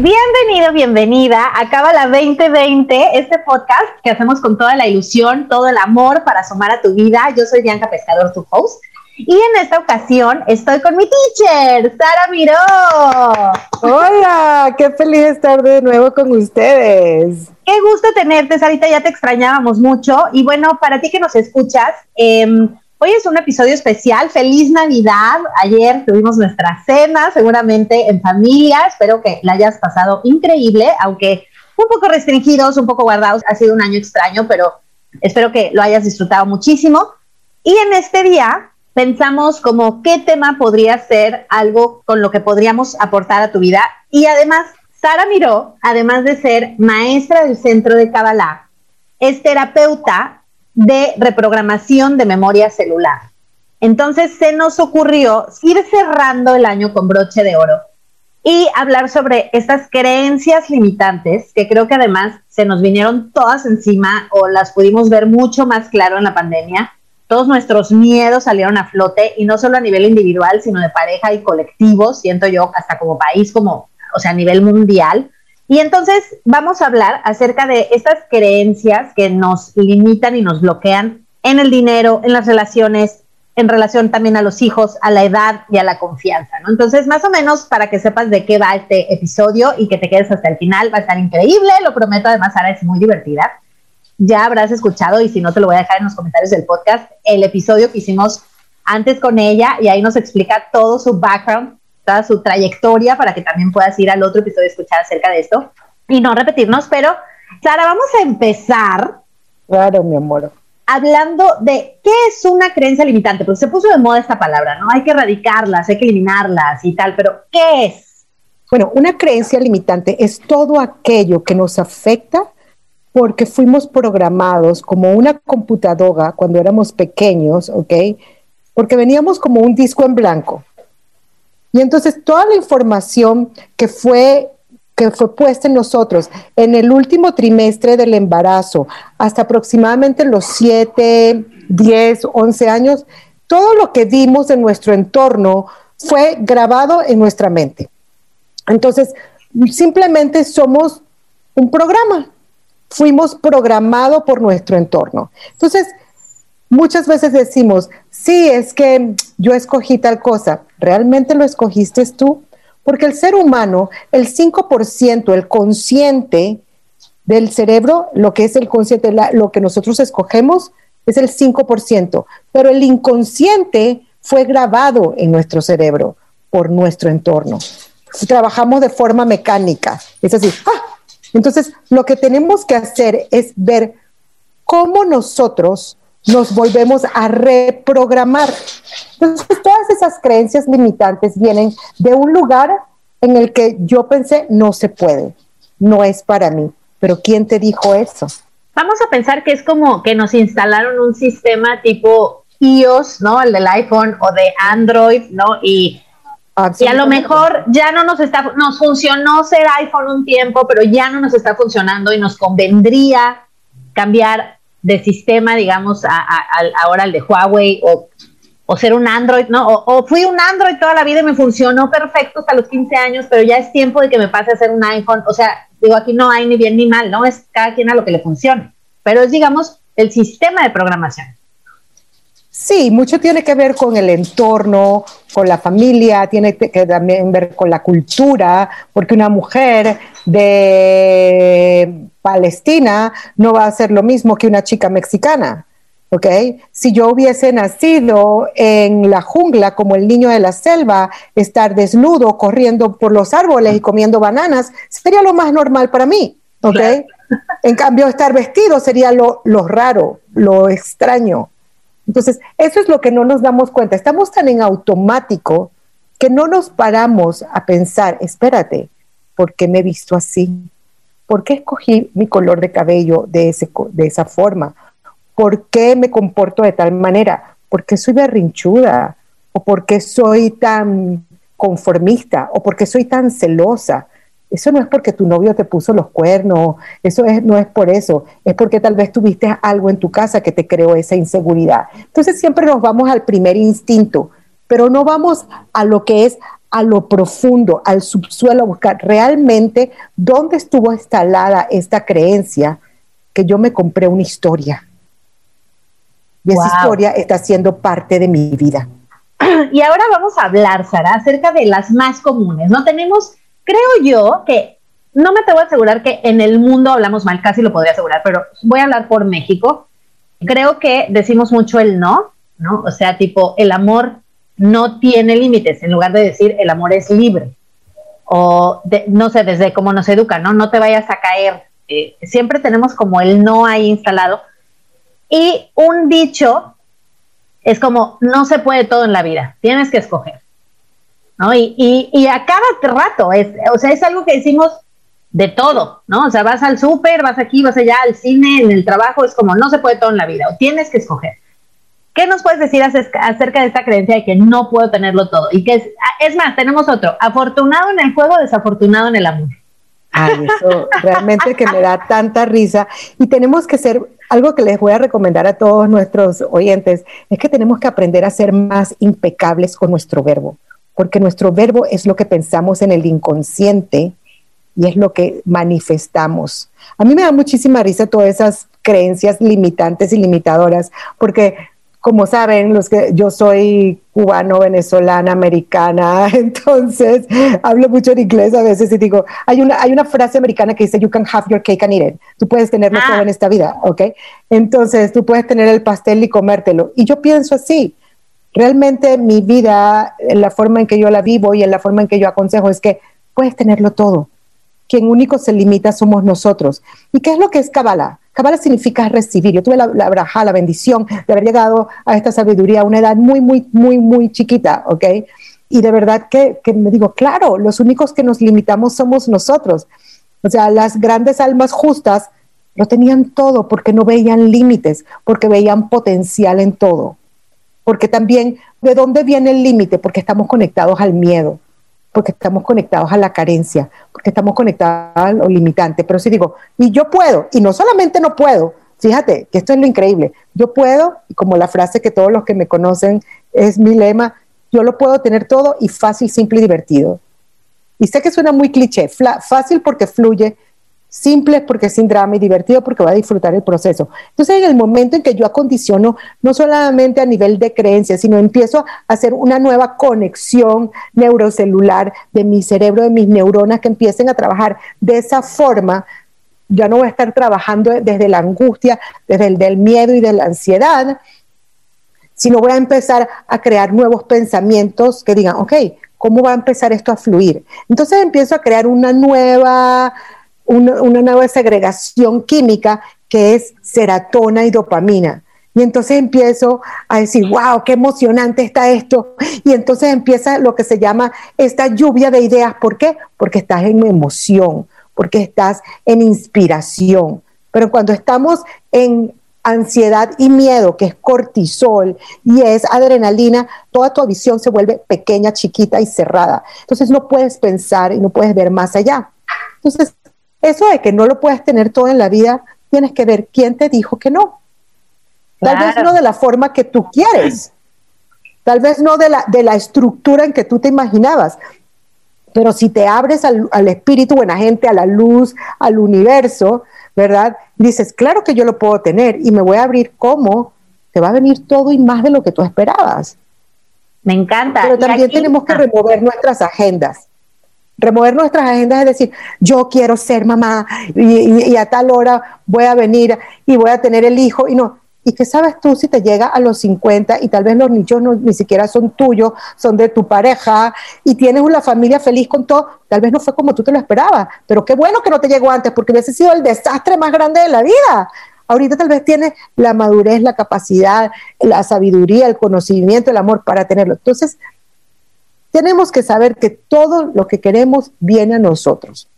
Bienvenido, bienvenida a Cábala 2020, este podcast que hacemos con toda la ilusión, todo el amor para sumar a tu vida. Yo soy Bianca Pescador, tu host. Y en esta ocasión estoy con mi teacher, Sara Miró. Hola, qué feliz estar de nuevo con ustedes. Qué gusto tenerte, Sarita, ya te extrañábamos mucho. Y bueno, para ti que nos escuchas, eh, Hoy es un episodio especial. Feliz Navidad. Ayer tuvimos nuestra cena, seguramente en familia. Espero que la hayas pasado increíble, aunque un poco restringidos, un poco guardados. Ha sido un año extraño, pero espero que lo hayas disfrutado muchísimo. Y en este día pensamos como qué tema podría ser algo con lo que podríamos aportar a tu vida. Y además, Sara Miró, además de ser maestra del Centro de Kabbalah, es terapeuta de reprogramación de memoria celular. Entonces se nos ocurrió ir cerrando el año con broche de oro y hablar sobre estas creencias limitantes que creo que además se nos vinieron todas encima o las pudimos ver mucho más claro en la pandemia. Todos nuestros miedos salieron a flote y no solo a nivel individual, sino de pareja y colectivo, siento yo, hasta como país, como, o sea, a nivel mundial. Y entonces vamos a hablar acerca de estas creencias que nos limitan y nos bloquean en el dinero, en las relaciones, en relación también a los hijos, a la edad y a la confianza, ¿no? Entonces, más o menos para que sepas de qué va este episodio y que te quedes hasta el final, va a estar increíble, lo prometo, además Sara es muy divertida. Ya habrás escuchado, y si no te lo voy a dejar en los comentarios del podcast, el episodio que hicimos antes con ella y ahí nos explica todo su background su trayectoria para que también puedas ir al otro episodio y escuchar acerca de esto y no repetirnos, pero Sara, vamos a empezar. Claro, mi amor. Hablando de qué es una creencia limitante, porque se puso de moda esta palabra, ¿no? Hay que erradicarlas, hay que eliminarlas y tal, pero ¿qué es? Bueno, una creencia limitante es todo aquello que nos afecta porque fuimos programados como una computadora cuando éramos pequeños, ¿ok? Porque veníamos como un disco en blanco. Y entonces toda la información que fue que fue puesta en nosotros en el último trimestre del embarazo, hasta aproximadamente los 7, 10, 11 años, todo lo que vimos en nuestro entorno fue grabado en nuestra mente. Entonces, simplemente somos un programa, fuimos programados por nuestro entorno. Entonces, muchas veces decimos, sí, es que yo escogí tal cosa. ¿Realmente lo escogiste tú? Porque el ser humano, el 5%, el consciente del cerebro, lo que es el consciente, lo que nosotros escogemos, es el 5%, pero el inconsciente fue grabado en nuestro cerebro por nuestro entorno. Trabajamos de forma mecánica, es así. ¡ah! Entonces, lo que tenemos que hacer es ver cómo nosotros nos volvemos a reprogramar. Entonces, todas esas creencias limitantes vienen de un lugar en el que yo pensé, no se puede, no es para mí. Pero ¿quién te dijo eso? Vamos a pensar que es como que nos instalaron un sistema tipo iOS, ¿no? El del iPhone o de Android, ¿no? Y, y a lo mejor ya no nos está, nos funcionó ser iPhone un tiempo, pero ya no nos está funcionando y nos convendría cambiar de sistema, digamos, a, ahora el de Huawei o, o, ser un Android, ¿no? O, fui un Android toda la vida y me funcionó perfecto hasta los 15 años, pero ya es tiempo de que me pase a ser un iPhone. O sea, digo, aquí no hay ni bien ni mal, ¿no? Es cada quien a lo que le funcione. Pero es, digamos, el sistema de programación. Sí, mucho tiene que ver con el entorno, con la familia, tiene que también ver con la cultura, porque una mujer de Palestina no va a ser lo mismo que una chica mexicana. ¿ok? Si yo hubiese nacido en la jungla como el niño de la selva, estar desnudo, corriendo por los árboles y comiendo bananas, sería lo más normal para mí, ¿ok? En cambio, estar vestido sería lo, lo raro, lo extraño. Entonces, eso es lo que no nos damos cuenta. Estamos tan en automático que no nos paramos a pensar, espérate, ¿por qué me he visto así? ¿Por qué escogí mi color de cabello de, ese, de esa forma? ¿por qué me comporto de tal manera? ¿Por qué soy berrinchuda? ¿O por qué soy tan conformista? ¿O por qué soy tan celosa? Eso no es porque tu novio te puso los cuernos, eso es, no es por eso, es porque tal vez tuviste algo en tu casa que te creó esa inseguridad. Entonces siempre nos vamos al primer instinto, pero no vamos a lo que es a lo profundo, al subsuelo, a buscar realmente dónde estuvo instalada esta creencia que yo me compré una historia. Y esa historia está siendo parte de mi vida. Y ahora vamos a hablar, Sara, acerca de las más comunes. No tenemos, creo yo que, no me atrevo a asegurar que en el mundo hablamos mal, casi lo podría asegurar, pero voy a hablar por México. Creo que decimos mucho el no, ¿no? O sea, tipo, el amor no tiene límites, en lugar de decir el amor es libre. O no sé, desde cómo nos educan, ¿no? No te vayas a caer. Eh, siempre tenemos como el no ahí instalado. Y un dicho es como, no se puede todo en la vida, tienes que escoger. ¿No? Y, y, y a cada rato, es, o sea, es algo que decimos de todo, ¿no? O sea, vas al súper, vas aquí, vas allá, al cine, en el trabajo, es como, no se puede todo en la vida, o tienes que escoger. ¿Qué nos puedes decir acerca de esta creencia de que no puedo tenerlo todo? Y que es, es más, tenemos otro, afortunado en el juego, desafortunado en el amor. Ay, eso realmente que me da tanta risa. Y tenemos que ser, algo que les voy a recomendar a todos nuestros oyentes, es que tenemos que aprender a ser más impecables con nuestro verbo, porque nuestro verbo es lo que pensamos en el inconsciente y es lo que manifestamos. A mí me da muchísima risa todas esas creencias limitantes y limitadoras, porque como saben, los que yo soy cubano, venezolana, americana, entonces hablo mucho en inglés a veces y digo, hay una, hay una frase americana que dice, you can have your cake and eat it. Tú puedes tenerlo todo ah. en esta vida, ¿ok? Entonces tú puedes tener el pastel y comértelo. Y yo pienso así, realmente mi vida, en la forma en que yo la vivo y en la forma en que yo aconsejo es que puedes tenerlo todo. Quien único se limita somos nosotros. ¿Y qué es lo que es Kabbalah? Kabbalah significa recibir. Yo tuve la, la braja, la bendición de haber llegado a esta sabiduría a una edad muy, muy, muy, muy chiquita, ¿ok? Y de verdad que, que me digo, claro, los únicos que nos limitamos somos nosotros. O sea, las grandes almas justas lo tenían todo porque no veían límites, porque veían potencial en todo. Porque también, ¿de dónde viene el límite? Porque estamos conectados al miedo porque estamos conectados a la carencia, porque estamos conectados a lo limitante. Pero si digo, y yo puedo, y no solamente no puedo, fíjate que esto es lo increíble, yo puedo, y como la frase que todos los que me conocen es mi lema, yo lo puedo tener todo y fácil, simple y divertido. Y sé que suena muy cliché, fácil porque fluye, simple porque sin drama y divertido porque va a disfrutar el proceso. Entonces, en el momento en que yo acondiciono, no solamente a nivel de creencia, sino empiezo a hacer una nueva conexión neurocelular de mi cerebro, de mis neuronas que empiecen a trabajar de esa forma, ya no voy a estar trabajando desde la angustia, desde el miedo y de la ansiedad, sino voy a empezar a crear nuevos pensamientos que digan, ok, ¿cómo va a empezar esto a fluir? Entonces empiezo a crear una nueva una, nueva segregación química que es seratona y dopamina. Y entonces empiezo a decir, wow, qué emocionante está esto. Y entonces empieza lo que se llama esta lluvia de ideas. ¿Por qué? Porque estás en emoción, porque estás en inspiración. Pero cuando estamos en ansiedad y miedo, que es cortisol y es adrenalina, toda tu visión se vuelve pequeña, chiquita y cerrada. Entonces no puedes pensar y no puedes ver más allá. Entonces eso de que no lo puedes tener todo en la vida, tienes que ver quién te dijo que no. Tal vez no de la forma que tú quieres, tal vez no de la, de la estructura en que tú te imaginabas, pero si te abres al, al espíritu, buena gente, a la luz, al universo, ¿verdad? Dices, claro que yo lo puedo tener y me voy a abrir cómo te va a venir todo y más de lo que tú esperabas. Me encanta. Pero también tenemos que remover nuestras agendas. Remover nuestras agendas es decir, yo quiero ser mamá y, a tal hora voy a venir y voy a tener el hijo y no. ¿Y qué sabes tú si te llega a los 50 y tal vez los nichos no, ni siquiera son tuyos, son de tu pareja y tienes una familia feliz con todo? Tal vez no fue como tú te lo esperabas, pero qué bueno que no te llegó antes porque hubiese sido el desastre más grande de la vida. Ahorita tal vez tienes la madurez, la capacidad, la sabiduría, el conocimiento, el amor para tenerlo. Entonces, tenemos que saber que todo lo que queremos viene a nosotros.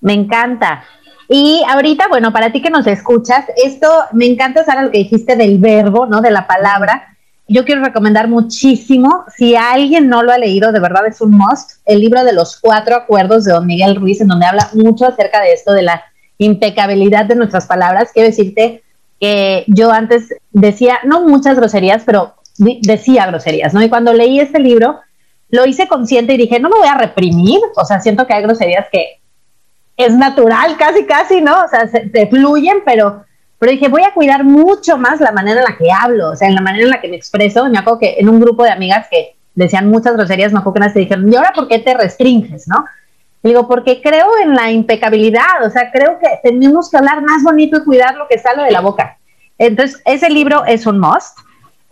Me encanta. Y ahorita, bueno, para ti que nos escuchas, esto me encanta, Sara, lo que dijiste del verbo, ¿no? De la palabra. Yo quiero recomendar muchísimo, si alguien no lo ha leído, de verdad es un must, el libro de los cuatro acuerdos de don Miguel Ruiz, en donde habla mucho acerca de esto, de la impecabilidad de nuestras palabras. Quiero decirte que yo antes decía, no muchas groserías, pero decía groserías, ¿no? Y cuando leí este libro, lo hice consciente y dije, no me voy a reprimir, o sea, siento que hay groserías que es natural, casi, casi, ¿no? O sea, se, fluyen, pero, pero dije, voy a cuidar mucho más la manera en la que hablo, o sea, en la manera en la que me expreso. Me acuerdo que en un grupo de amigas que decían muchas groserías, me acuerdo que unas te dijeron, ¿y ahora por qué te restringes, no? digo, porque creo en la impecabilidad, o sea, creo que tenemos que hablar más bonito y cuidar lo que sale de la boca. Entonces, ese libro es un must.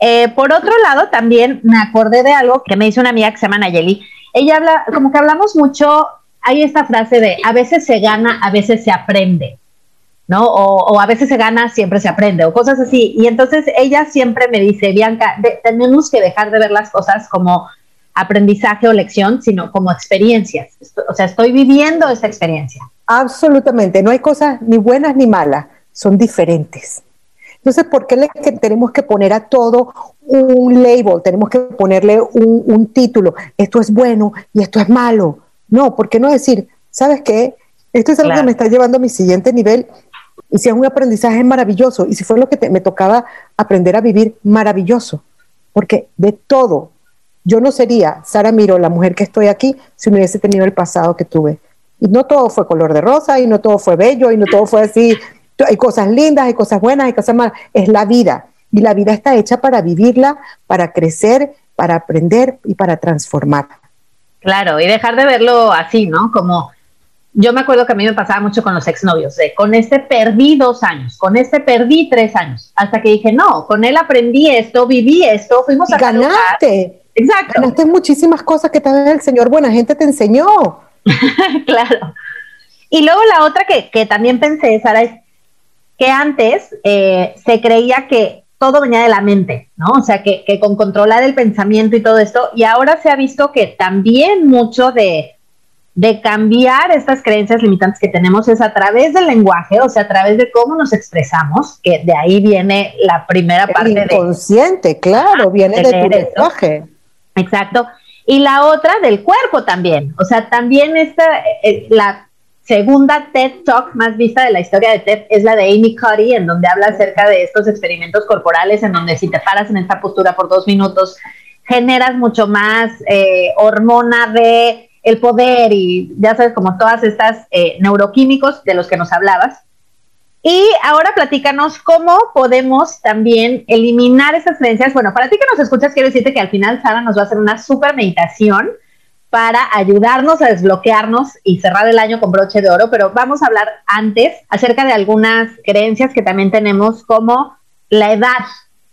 Eh, por otro lado, también me acordé de algo que me hizo una amiga que se llama Nayeli. Ella habla, como que hablamos mucho, hay esta frase de a veces se gana, a veces se aprende, ¿no? O, a veces se gana, siempre se aprende, o cosas así. Y entonces ella siempre me dice, Bianca, tenemos que dejar de ver las cosas como aprendizaje o lección, sino como experiencias. O sea, estoy viviendo esa experiencia. Absolutamente, no hay cosas ni buenas ni malas, son diferentes. Entonces, ¿por qué le tenemos que poner a todo un label? Tenemos que ponerle un, título. Esto es bueno y esto es malo. No, ¿por qué no decir, ¿sabes qué? Esto es algo que me está llevando a mi siguiente nivel y si es un aprendizaje maravilloso y si fue lo que me tocaba aprender a vivir, maravilloso. Porque de todo, yo no sería Sara Miro, la mujer que estoy aquí, si no hubiese tenido el pasado que tuve. Y no todo fue color de rosa, y no todo fue bello, y no todo fue así. Hay cosas lindas, hay cosas buenas, hay cosas malas. Es la vida. Y la vida está hecha para vivirla, para crecer, para aprender y para transformar. Claro, y dejar de verlo así, ¿no? Como yo me acuerdo que a mí me pasaba mucho con los exnovios, de con este perdí dos años, con este perdí tres años, hasta que dije, no, con él aprendí esto, viví esto, fuimos a ganaste. Exacto. Ganaste muchísimas cosas que también el Señor buena gente te enseñó. claro. Y luego la otra que, que, también pensé, Sara, es que antes eh, se creía que todo venía de la mente, ¿no? O sea, que, que con controlar el pensamiento y todo esto, y ahora se ha visto que también mucho de, de cambiar estas creencias limitantes que tenemos es a través del lenguaje, o sea, a través de cómo nos expresamos, que de ahí viene la primera parte inconsciente, inconsciente, claro, viene de, tu lenguaje. Exacto. Y la otra del cuerpo también. O sea, también esta, eh, la segunda TED Talk más vista de la historia de TED es la de Amy Cuddy, en donde habla acerca de estos experimentos corporales, en donde si te paras en esta postura por dos minutos, generas mucho más eh, hormona de el poder y ya sabes, como todas estas eh, neuroquímicos de los que nos hablabas. Y ahora platícanos cómo podemos también eliminar esas creencias. Bueno, para ti que nos escuchas, quiero decirte que al final Sara nos va a hacer una super meditación para ayudarnos a desbloquearnos y cerrar el año con broche de oro, pero vamos a hablar antes acerca de algunas creencias que también tenemos como la edad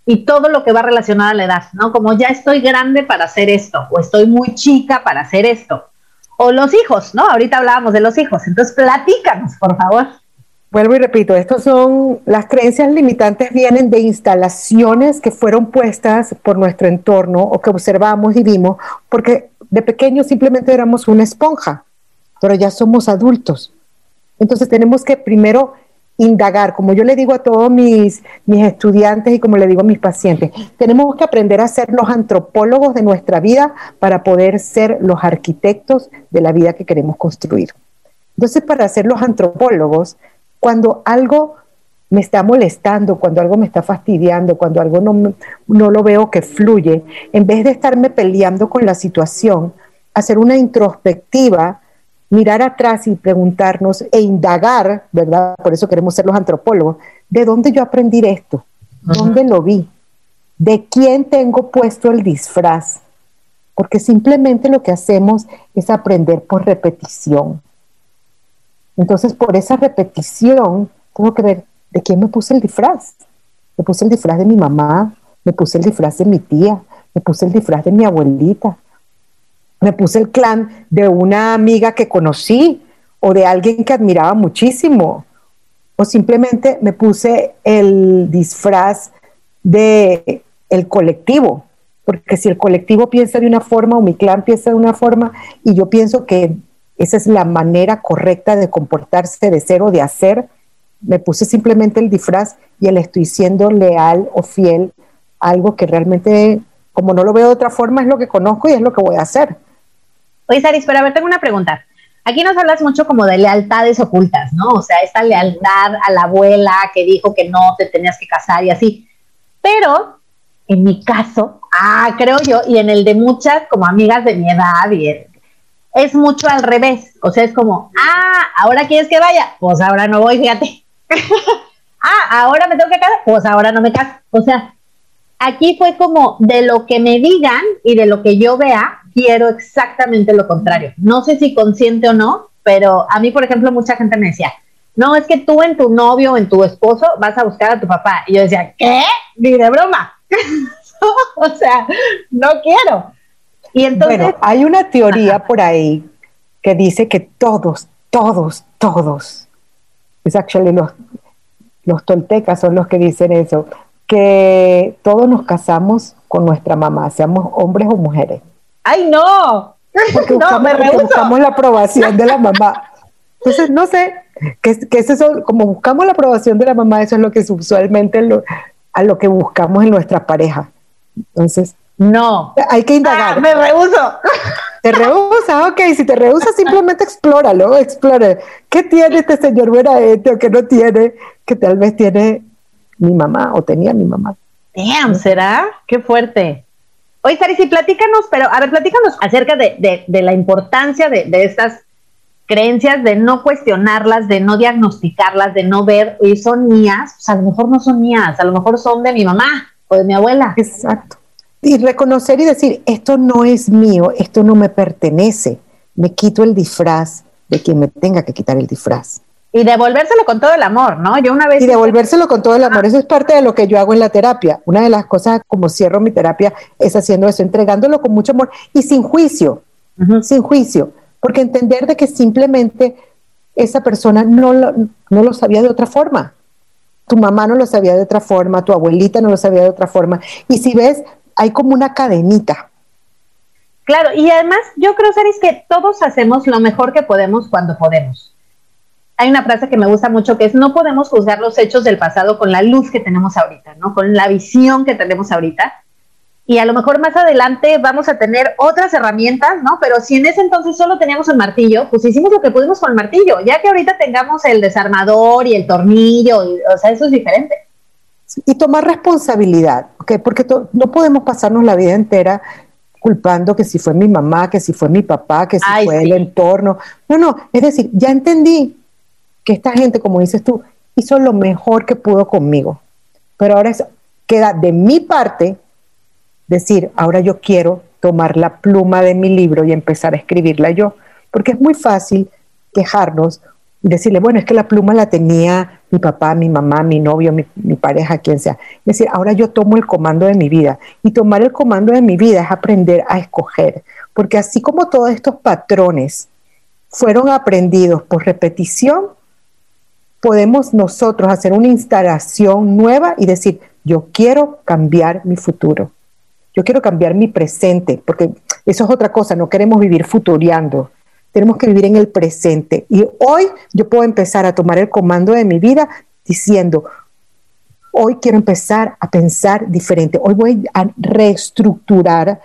y todo lo que va relacionado a la edad, ¿no? Como ya estoy grande para hacer esto o estoy muy chica para hacer esto. O los hijos, ¿no? Ahorita hablábamos de los hijos, entonces platícanos, por favor. Vuelvo y repito, estos son las creencias limitantes vienen de instalaciones que fueron puestas por nuestro entorno o que observamos y vimos, porque de pequeños simplemente éramos una esponja, pero ya somos adultos. Entonces tenemos que primero indagar, como yo le digo a todos mis, mis estudiantes y como le digo a mis pacientes, tenemos que aprender a ser los antropólogos de nuestra vida para poder ser los arquitectos de la vida que queremos construir. Entonces, para ser los antropólogos, cuando algo me está molestando, cuando algo me está fastidiando, cuando algo no, no lo veo que fluye, en vez de estarme peleando con la situación, hacer una introspectiva, mirar atrás y preguntarnos e indagar, ¿verdad? Por eso queremos ser los antropólogos, ¿de dónde yo aprendí esto? ¿Dónde lo vi? ¿De quién tengo puesto el disfraz? Porque simplemente lo que hacemos es aprender por repetición. Entonces, por esa repetición, tengo que ver de quién me puse el disfraz. Me puse el disfraz de mi mamá, me puse el disfraz de mi tía, me puse el disfraz de mi abuelita, me puse el clan de una amiga que conocí o de alguien que admiraba muchísimo, o simplemente me puse el disfraz de el colectivo, porque si el colectivo piensa de una forma o mi clan piensa de una forma y yo pienso que esa es la manera correcta de comportarse, de ser o de hacer. Me puse simplemente el disfraz y le estoy siendo leal o fiel a algo que realmente, como no lo veo de otra forma, es lo que conozco y es lo que voy a hacer. Oye, Saris, pero a ver, tengo una pregunta. Aquí nos hablas mucho como de lealtades ocultas, ¿no? O sea, esta lealtad a la abuela que dijo que no te tenías que casar y así. Pero en mi caso, ah, creo yo, y en el de muchas como amigas de mi edad, y es mucho al revés. O sea, es como, ah, ahora quieres que vaya, pues ahora no voy, fíjate. ah, ahora me tengo que casar, pues ahora no me caso. O sea, aquí fue como de lo que me digan y de lo que yo vea, quiero exactamente lo contrario. No sé si consciente o no, pero a mí, por ejemplo, mucha gente me decía, no, es que tú en tu novio o en tu esposo vas a buscar a tu papá. Y yo decía, ¿qué? Ni de broma. o sea, no quiero. Y entonces, bueno, hay una teoría por ahí que dice que todos, todos, todos, es actually los, los toltecas son los que dicen eso, que todos nos casamos con nuestra mamá, seamos hombres o mujeres. ¡Ay, no! Porque buscamos, no, me buscamos la aprobación de la mamá. Entonces, no sé, que, que eso, como buscamos la aprobación de la mamá, eso es lo que usualmente lo, a lo que buscamos en nuestra pareja. Entonces, no. Hay que indagar. Ah, me rehuso. Te rehúsa, ok. Si te rehúsa, simplemente explóralo, explora. ¿Qué tiene este señor buena este o qué no tiene? Que tal vez tiene mi mamá o tenía mi mamá. Damn, ¿será? Qué fuerte. Oye, Sari, platícanos, pero a ver, platícanos acerca de, de, la importancia de, de, estas creencias, de no cuestionarlas, de no diagnosticarlas, de no ver, y son mías, pues a lo mejor no son mías, a lo mejor son de mi mamá o de mi abuela. Exacto. Y reconocer y decir, esto no es mío, esto no me pertenece, me quito el disfraz de quien me tenga que quitar el disfraz. Y devolvérselo con todo el amor, ¿no? Yo una vez... Y devolvérselo con todo el amor, eso es parte de lo que yo hago en la terapia. Una de las cosas como cierro mi terapia es haciendo eso, entregándolo con mucho amor y sin juicio, sin juicio, porque entender de que simplemente esa persona no lo, no lo sabía de otra forma. Tu mamá no lo sabía de otra forma, tu abuelita no lo sabía de otra forma. Y si ves, hay como una cadenita. Claro, y además yo creo, Saris, que todos hacemos lo mejor que podemos cuando podemos. Hay una frase que me gusta mucho que es, no podemos juzgar los hechos del pasado con la luz que tenemos ahorita, ¿no? Con la visión que tenemos ahorita. Y a lo mejor más adelante vamos a tener otras herramientas, ¿no? Pero si en ese entonces solo teníamos el martillo, pues hicimos lo que pudimos con el martillo. Ya que ahorita tengamos el desarmador y el tornillo, o sea, eso es diferente y tomar responsabilidad, ¿okay? porque no podemos pasarnos la vida entera culpando que si fue mi mamá, que si fue mi papá, que si fue el entorno. No, no, es decir, ya entendí que esta gente, como dices tú, hizo lo mejor que pudo conmigo. Pero ahora queda de mi parte decir, ahora yo quiero tomar la pluma de mi libro y empezar a escribirla yo, porque es muy fácil quejarnos decirle, bueno, es que la pluma la tenía mi papá, mi mamá, mi novio, mi, pareja, quien sea. Es decir, ahora yo tomo el comando de mi vida. Y tomar el comando de mi vida es aprender a escoger. Porque así como todos estos patrones fueron aprendidos por repetición, podemos nosotros hacer una instalación nueva y decir, yo quiero cambiar mi futuro. Yo quiero cambiar mi presente, porque eso es otra cosa, no queremos vivir futureando tenemos que vivir en el presente. Y hoy yo puedo empezar a tomar el comando de mi vida diciendo, hoy quiero empezar a pensar diferente, hoy voy a reestructurar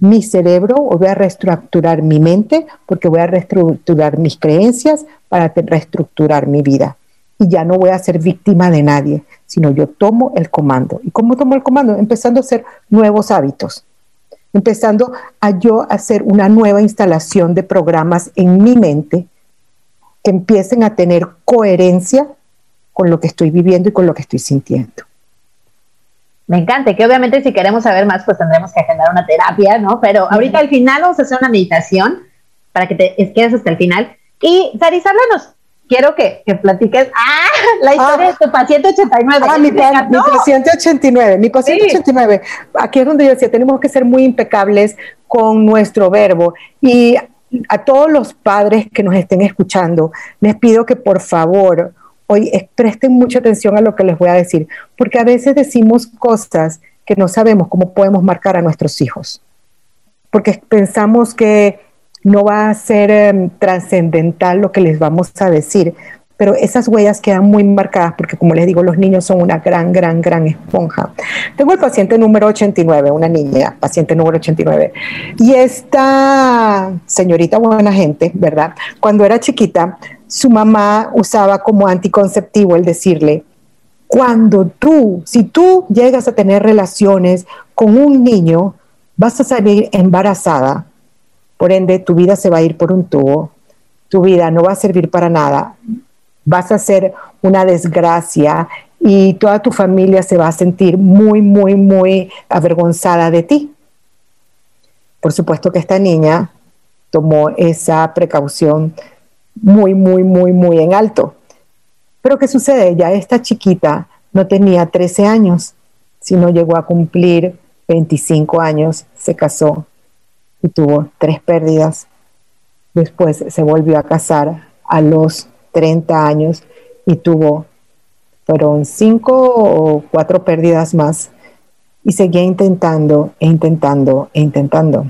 mi cerebro, hoy voy a reestructurar mi mente, porque voy a reestructurar mis creencias para reestructurar mi vida. Y ya no voy a ser víctima de nadie, sino yo tomo el comando. ¿Y cómo tomo el comando? Empezando a hacer nuevos hábitos empezando a yo hacer una nueva instalación de programas en mi mente que empiecen a tener coherencia con lo que estoy viviendo y con lo que estoy sintiendo. Me encanta, que obviamente si queremos saber más, pues tendremos que agendar una terapia, ¿no? Pero ahorita al final vamos a hacer una meditación para que te quedes hasta el final. Y Saris, háblanos, quiero que, que platiques ¡ah! la historia ah. de tu paciente 89. Ah, mi, paciente 89, mi paciente 89. Aquí es donde yo decía, tenemos que ser muy impecables con nuestro verbo. Y a todos los padres que nos estén escuchando, les pido que por favor hoy presten mucha atención a lo que les voy a decir, porque a veces decimos cosas que no sabemos cómo podemos marcar a nuestros hijos, porque pensamos que no va a ser em, trascendental lo que les vamos a decir, pero esas huellas quedan muy marcadas porque, como les digo, los niños son una gran, gran, gran esponja. Tengo el paciente número 89, una niña, paciente número 89, y esta señorita buena gente, ¿verdad? Cuando era chiquita, su mamá usaba como anticonceptivo el decirle, cuando tú, si tú llegas a tener relaciones con un niño, vas a salir embarazada, por ende tu vida se va a ir por un tubo, tu vida no va a servir para nada, vas a ser una desgracia y toda tu familia se va a sentir muy, muy, muy avergonzada de ti. Por supuesto que esta niña tomó esa precaución muy, muy, muy, muy en alto. Pero ¿qué sucede? Ya esta chiquita no tenía 13 años, sino llegó a cumplir 25 años, se casó y tuvo tres pérdidas. Después se volvió a casar a los 30 años y tuvo, fueron cinco o cuatro pérdidas más y seguía intentando e intentando e intentando.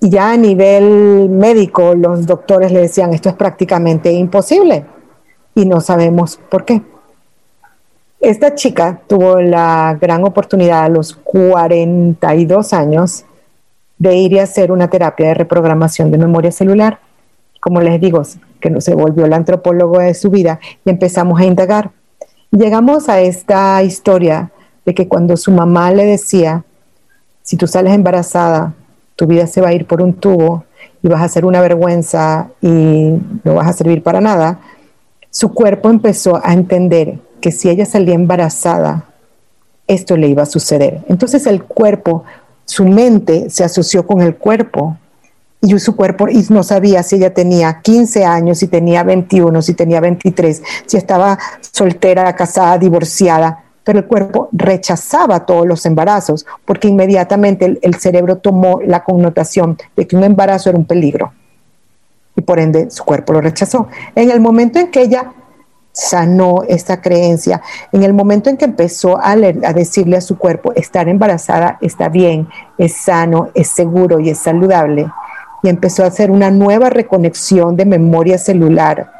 Y ya a nivel médico, los doctores le decían, esto es prácticamente imposible y no sabemos por qué. Esta chica tuvo la gran oportunidad a los 42 años de ir a hacer una terapia de reprogramación de memoria celular. Como les digo, que no se volvió el antropólogo de su vida y empezamos a indagar. Llegamos a esta historia de que cuando su mamá le decía, si tú sales embarazada, tu vida se va a ir por un tubo y vas a ser una vergüenza y no vas a servir para nada, su cuerpo empezó a entender que si ella salía embarazada, esto le iba a suceder. Entonces el cuerpo, su mente se asoció con el cuerpo y su cuerpo y no sabía si ella tenía 15 años, si tenía 21, si tenía 23, si estaba soltera, casada, divorciada, pero el cuerpo rechazaba todos los embarazos porque inmediatamente el, el, cerebro tomó la connotación de que un embarazo era un peligro y por ende su cuerpo lo rechazó. En el momento en que ella sanó esta creencia, en el momento en que empezó a, leer, a decirle a su cuerpo, estar embarazada está bien, es sano, es seguro y es saludable, y empezó a hacer una nueva reconexión de memoria celular.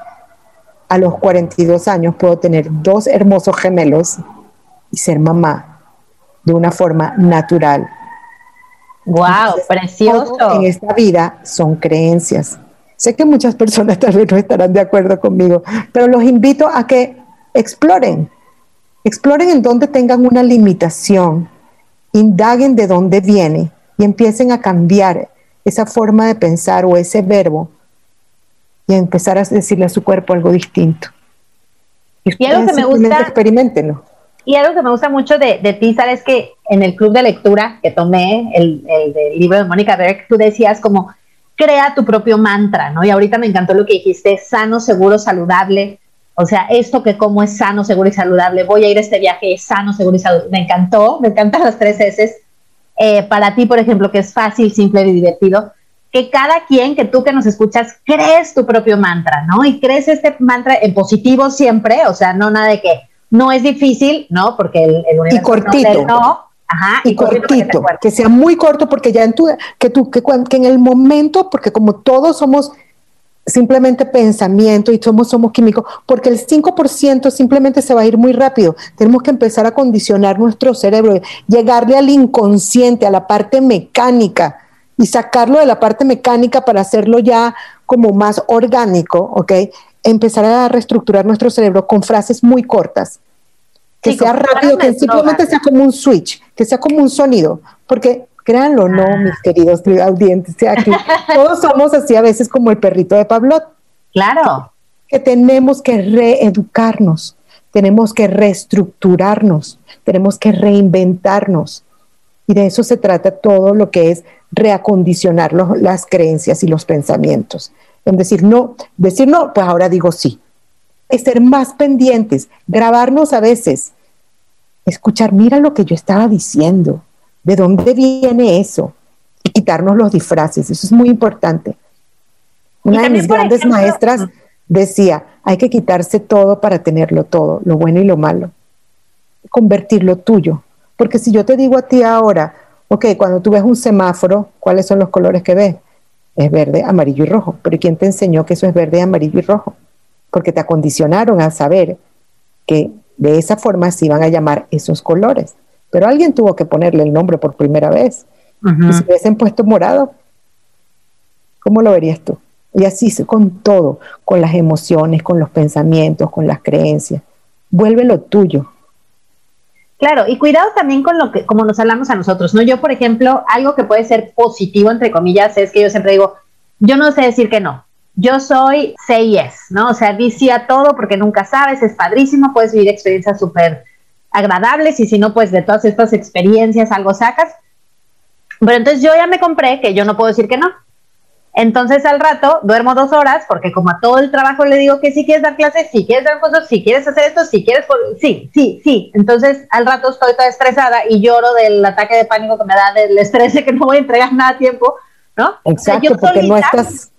A los 42 años puedo tener dos hermosos gemelos y ser mamá de una forma natural. ¡Wow! Entonces, precioso. En esta vida son creencias. Sé que muchas personas tal vez no estarán de acuerdo conmigo, pero los invito a que exploren. Exploren en donde tengan una limitación, indaguen de dónde viene y empiecen a cambiar esa forma de pensar o ese verbo y empezar a decirle a su cuerpo algo distinto. Y, algo que me gusta, experimentenlo. Y algo que me gusta mucho de, de, ti, sabes que en el club de lectura que tomé, el, el del libro de Mónica Berg, tú decías como, crea tu propio mantra, ¿no? Y ahorita me encantó lo que dijiste, sano, seguro, saludable. O sea, esto que como es sano, seguro y saludable, voy a ir a este viaje, es sano, seguro y saludable. Me encantó, me encantan las tres S. Eh, para ti, por ejemplo, que es fácil, simple y divertido, que cada quien, que tú que nos escuchas, crees tu propio mantra, ¿no? Y crees este mantra en positivo siempre, o sea, no nada de que no es difícil, ¿no? Porque el, el universo y cortito. no, Ajá, y, y cortito, que, que, sea muy corto, porque ya en tu, que tú, que, que en el momento, porque como todos somos simplemente pensamiento y somos, somos químicos, porque el 5% simplemente se va a ir muy rápido. Tenemos que empezar a condicionar nuestro cerebro, llegarle al inconsciente, a la parte mecánica y sacarlo de la parte mecánica para hacerlo ya como más orgánico, ¿ok? Empezar a reestructurar nuestro cerebro con frases muy cortas, que sea rápido, que simplemente sea como un switch, que sea como un sonido, porque Créanlo no, ah. mis queridos audientes, aquí, todos somos así a veces como el perrito de Pavlot. Claro. Que tenemos que reeducarnos, tenemos que reestructurarnos, tenemos que reinventarnos. Y de eso se trata todo lo que es reacondicionar los, las creencias y los pensamientos. En decir no, decir no, pues ahora digo sí. Es ser más pendientes, grabarnos a veces, escuchar, mira lo que yo estaba diciendo, ¿De dónde viene eso? Y quitarnos los disfraces, eso es muy importante. Una de mis grandes ejemplo, maestras decía, hay que quitarse todo para tenerlo todo, lo bueno y lo malo. Convertirlo tuyo. Porque si yo te digo a ti ahora, ok, cuando tú ves un semáforo, ¿cuáles son los colores que ves? es verde, amarillo y rojo. Pero ¿quién te enseñó que eso es verde, amarillo y rojo? Porque te acondicionaron a saber que de esa forma se iban a llamar esos colores. Pero alguien tuvo que ponerle el nombre por primera vez. Y si hubiesen puesto morado, ¿cómo lo verías tú? Y así con todo, con las emociones, con los pensamientos, con las creencias. Vuélvelo tuyo. Claro, y cuidado también con lo que, como nos hablamos a nosotros, ¿no? Yo, por ejemplo, algo que puede ser positivo, entre comillas, es que yo siempre digo, yo no sé decir que no. Yo soy say yes, ¿no? O sea, di sí a todo porque nunca sabes, es padrísimo, puedes vivir experiencias súper agradables y si no, pues de todas estas experiencias algo sacas. Pero entonces yo ya me compré que yo no puedo decir que no. Entonces al rato duermo dos horas porque como a todo el trabajo le digo que si quieres dar clases, si quieres dar cosas, si quieres hacer esto, si quieres, sí, sí, sí. Entonces al rato estoy toda estresada y lloro del ataque de pánico que me da, del estrés de que no voy a entregar nada a tiempo, ¿no? Exacto, porque no estás,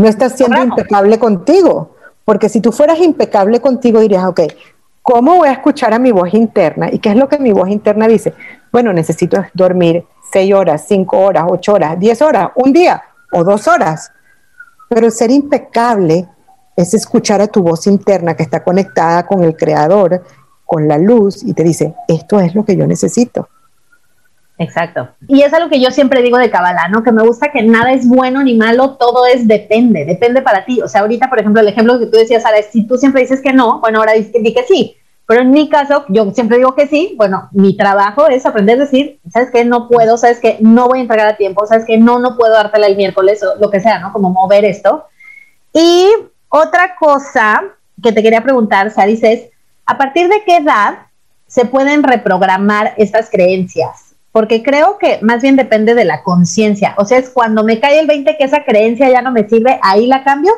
no estás siendo impecable contigo. Porque si tú fueras impecable contigo dirías, ok, ¿cómo voy a escuchar a mi voz interna? ¿Y qué es lo que mi voz interna dice? Bueno, necesito dormir seis horas, cinco horas, ocho horas, diez horas, un día o dos horas. Pero ser impecable es escuchar a tu voz interna que está conectada con el creador, con la luz, y te dice, esto es lo que yo necesito. Exacto. Y es algo que yo siempre digo de Kabbalah, ¿no? Que me gusta que nada es bueno ni malo, todo es depende, depende para ti. O sea, ahorita, por ejemplo, el ejemplo que tú decías, Sara, si tú siempre dices que no, bueno, ahora di que sí. Pero en mi caso, yo siempre digo que sí. Bueno, mi trabajo es aprender a decir, ¿sabes qué? No puedo, ¿sabes qué? No voy a entregar a tiempo, ¿sabes qué? No, no puedo dártela el miércoles o lo que sea, ¿no? Como mover esto. Y otra cosa que te quería preguntar, Saris, es, ¿a partir de qué edad se pueden reprogramar estas creencias? Porque creo que más bien depende de la conciencia. O sea, es cuando me cae el 20 que esa creencia ya no me sirve, ahí la cambio.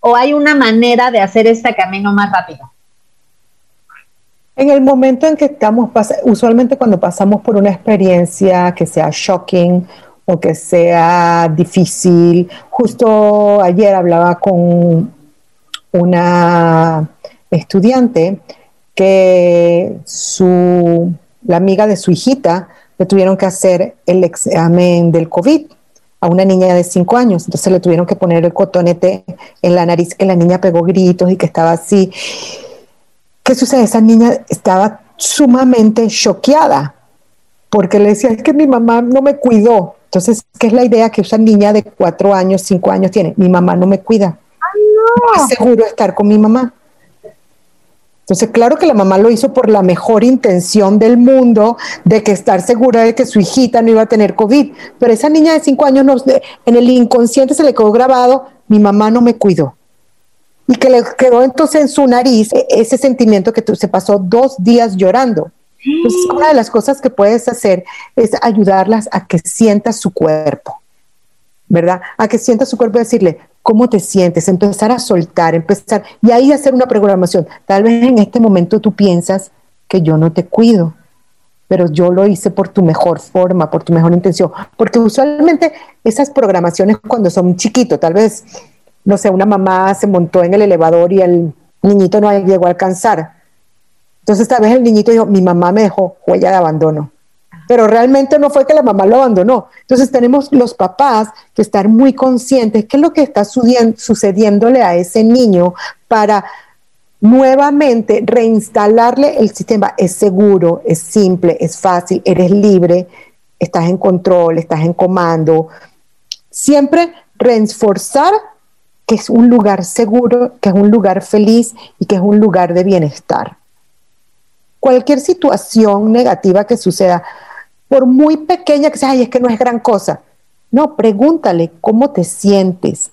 ¿O hay una manera de hacer este camino más rápido? En el momento en que estamos, usualmente cuando pasamos por una experiencia que sea shocking o que sea difícil, justo ayer hablaba con una estudiante que su, la amiga de su hijita le tuvieron que hacer el examen del COVID a una niña de cinco años, entonces le tuvieron que poner el cotonete en la nariz, que la niña pegó gritos y que estaba así. ¿Qué sucede? Esa niña estaba sumamente choqueada porque le decía, es que mi mamá no me cuidó. Entonces, ¿qué es la idea que esa niña de cuatro años, cinco años tiene? Mi mamá no me cuida. no. es seguro estar con mi mamá. Entonces, claro que la mamá lo hizo por la mejor intención del mundo de que estar segura de que su hijita no iba a tener COVID. Pero esa niña de cinco años, en el inconsciente se le quedó grabado, mi mamá no me cuidó y que le quedó entonces en su nariz e-, ese sentimiento que se pasó dos días llorando. Entonces, una de las cosas que puedes hacer es ayudarlas a que sienta su cuerpo, ¿verdad? A que sienta su cuerpo y decirle, ¿cómo te sientes? Empezar a soltar, empezar, y ahí hacer una programación. Tal vez en este momento tú piensas que yo no te cuido, pero yo lo hice por tu mejor forma, por tu mejor intención, porque usualmente esas programaciones cuando son chiquitos, tal vez no sé, una mamá se montó en el elevador y el niñito no llegó a alcanzar. Entonces tal vez el niñito dijo, mi mamá me dejó huella de abandono. Pero realmente no fue que la mamá lo abandonó. Entonces tenemos los papás que estar muy conscientes qué es lo que está sucediéndole a ese niño para nuevamente reinstalarle el sistema. Es seguro, es simple, es fácil, eres libre, estás en control, estás en comando. Siempre reforzar que es un lugar seguro, que es un lugar feliz y que es un lugar de bienestar. Cualquier situación negativa que suceda, por muy pequeña que sea, ay, es que no es gran cosa. No, pregúntale cómo te sientes,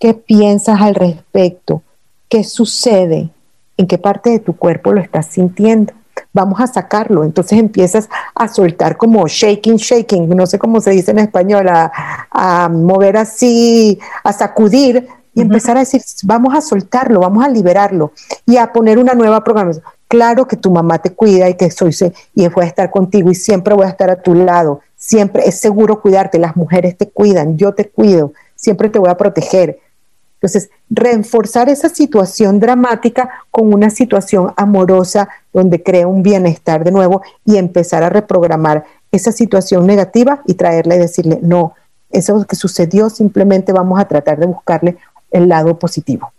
qué piensas al respecto, qué sucede, en qué parte de tu cuerpo lo estás sintiendo. Vamos a sacarlo. Entonces empiezas a soltar como shaking, shaking, no sé cómo se dice en español, a, a mover así, a sacudir y empezar a decir, vamos a soltarlo, vamos a liberarlo y a poner una nueva programación. Claro que tu mamá te cuida y que soy y voy a estar contigo y siempre voy a estar a tu lado. Siempre es seguro cuidarte, las mujeres te cuidan, yo te cuido, siempre te voy a proteger. Entonces, reforzar esa situación dramática con una situación amorosa donde crea un bienestar de nuevo y empezar a reprogramar esa situación negativa y traerla y decirle, no, eso que sucedió, simplemente vamos a tratar de buscarle el lado positivo.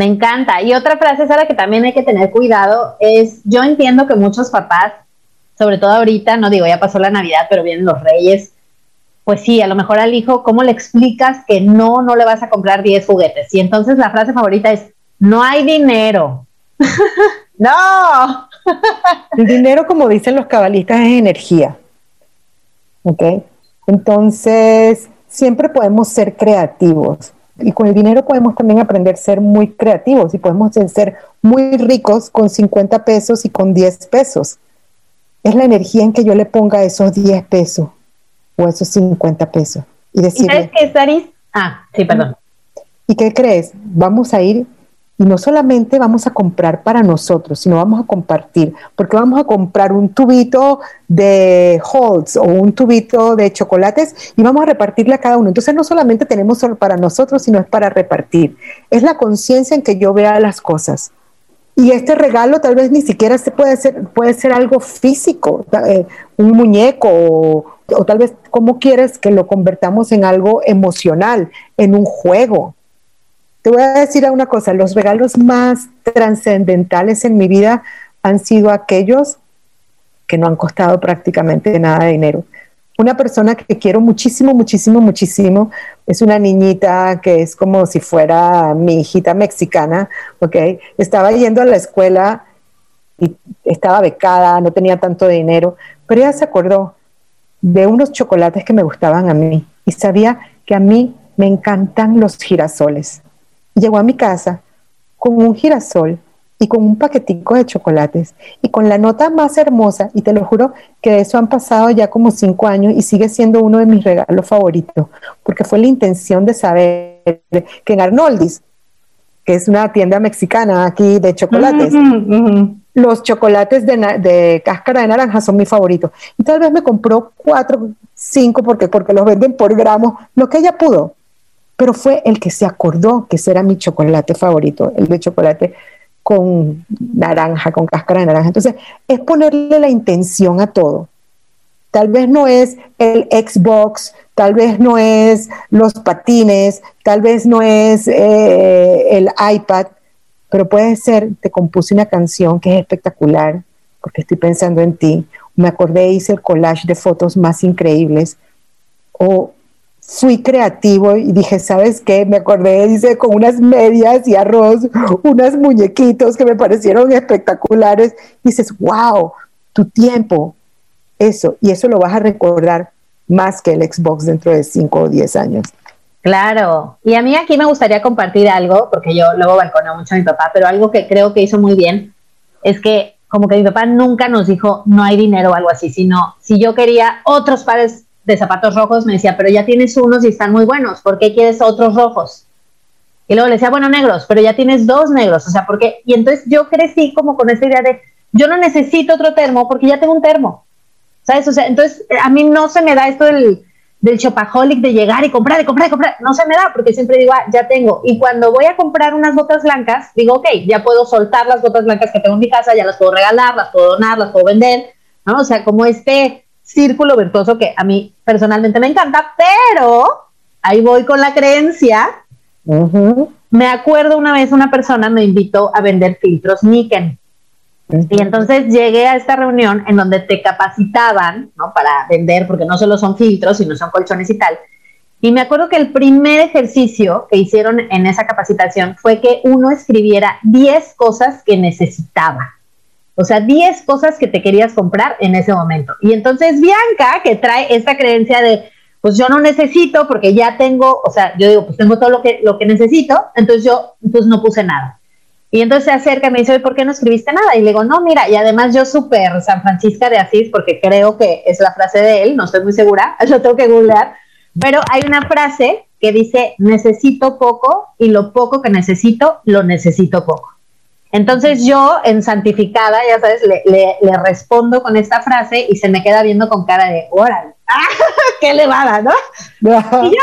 Me encanta. Y otra frase, Sara, que también hay que tener cuidado es, yo entiendo que muchos papás, sobre todo ahorita, no digo, ya pasó la Navidad, pero vienen los reyes, pues sí, a lo mejor al hijo, ¿cómo le explicas que no, no le vas a comprar 10 juguetes? Y entonces la frase favorita es, no hay dinero. no. El dinero, como dicen los cabalistas, es energía. ¿Ok? Entonces, siempre podemos ser creativos. Y con el dinero podemos también aprender a ser muy creativos y podemos ser muy ricos con 50 pesos y con 10 pesos. Es la energía en que yo le ponga esos 10 pesos o esos 50 pesos. Y decirle, ¿Y sabes qué, Saris? Ah, sí, perdón. ¿Y qué crees? Vamos a ir y no solamente vamos a comprar para nosotros, sino vamos a compartir, porque vamos a comprar un tubito de Holtz o un tubito de chocolates y vamos a repartirle a cada uno. Entonces no solamente tenemos solo para nosotros, sino es para repartir. Es la conciencia en que yo vea las cosas. Y este regalo tal vez ni siquiera se puede ser, puede ser algo físico, eh, un muñeco o, o tal vez cómo quieres que lo convertamos en algo emocional, en un juego te voy a decir una cosa, los regalos más trascendentales en mi vida han sido aquellos que no han costado prácticamente nada de dinero. Una persona que quiero muchísimo, muchísimo, muchísimo, es una niñita que es como si fuera mi hijita mexicana, ¿ok? Estaba yendo a la escuela y estaba becada, no tenía tanto dinero, pero ella se acordó de unos chocolates que me gustaban a mí y sabía que a mí me encantan los girasoles llegó a mi casa con un girasol y con un paquetico de chocolates y con la nota más hermosa, y te lo juro que de eso han pasado ya como cinco años y sigue siendo uno de mis regalos favoritos, porque fue la intención de saber que en Arnoldis, que es una tienda mexicana aquí de chocolates, los chocolates de, de, cáscara de naranja son mis favoritos. Y tal vez me compró cuatro, cinco, porque, porque los venden por gramos, lo que ella pudo pero fue el que se acordó que ese era mi chocolate favorito, el de chocolate con naranja, con cáscara de naranja. Entonces, es ponerle la intención a todo. Tal vez no es el Xbox, tal vez no es los patines, tal vez no es eh, el iPad, pero puede ser, te compuse una canción que es espectacular, porque estoy pensando en ti. Me acordé, hice el collage de fotos más increíbles. O fui creativo y dije, ¿sabes qué? Me acordé, dice, con unas medias y arroz, unos muñequitos que me parecieron espectaculares. dices, wow, tu tiempo, eso, y eso lo vas a recordar más que el Xbox dentro de 5 o 10 años. Claro, y a mí aquí me gustaría compartir algo, porque yo luego balconeo mucho a mi papá, pero algo que creo que hizo muy bien es que como que mi papá nunca nos dijo no hay dinero o algo así, sino si yo quería otros pares de zapatos rojos, me decía, pero ya tienes unos y están muy buenos, ¿por qué quieres otros rojos? Y luego le decía, bueno, negros, pero ya tienes dos negros, o sea, ¿por qué? Y entonces yo crecí como con esa idea de, yo no necesito otro termo porque ya tengo un termo, ¿sabes? O sea, entonces a mí no se me da esto del, del shopaholic de llegar y comprar y comprar y comprar, no se me da porque siempre digo, ah, ya tengo. Y cuando voy a comprar unas botas blancas, digo, ok, ya puedo soltar las botas blancas que tengo en mi casa, ya las puedo regalar, las puedo donar, las puedo vender, ¿no? O sea, como este círculo virtuoso que a mí personalmente me encanta, pero ahí voy con la creencia. Me acuerdo una vez una persona me invitó a vender filtros Niken. Y entonces llegué a esta reunión en donde te capacitaban ¿no? para vender, porque no solo son filtros, sino son colchones y tal. Y me acuerdo que el primer ejercicio que hicieron en esa capacitación fue que uno escribiera 10 cosas que necesitaba. O sea, 10 cosas que te querías comprar en ese momento. Y entonces Bianca, que trae esta creencia de, pues yo no necesito porque ya tengo, o sea, yo digo, pues tengo todo lo que, lo que necesito, entonces yo pues no puse nada. Y entonces se acerca y me dice, ¿por qué no escribiste nada? Y le digo, no, mira, y además yo súper San Francisco de Asís, porque creo que es la frase de él, no estoy muy segura, lo tengo que googlear, pero hay una frase que dice, necesito poco y lo poco que necesito, lo necesito poco. Entonces yo, en santificada, ya sabes, le, respondo con esta frase y se me queda viendo con cara de, órale, qué elevada, ¿no? y,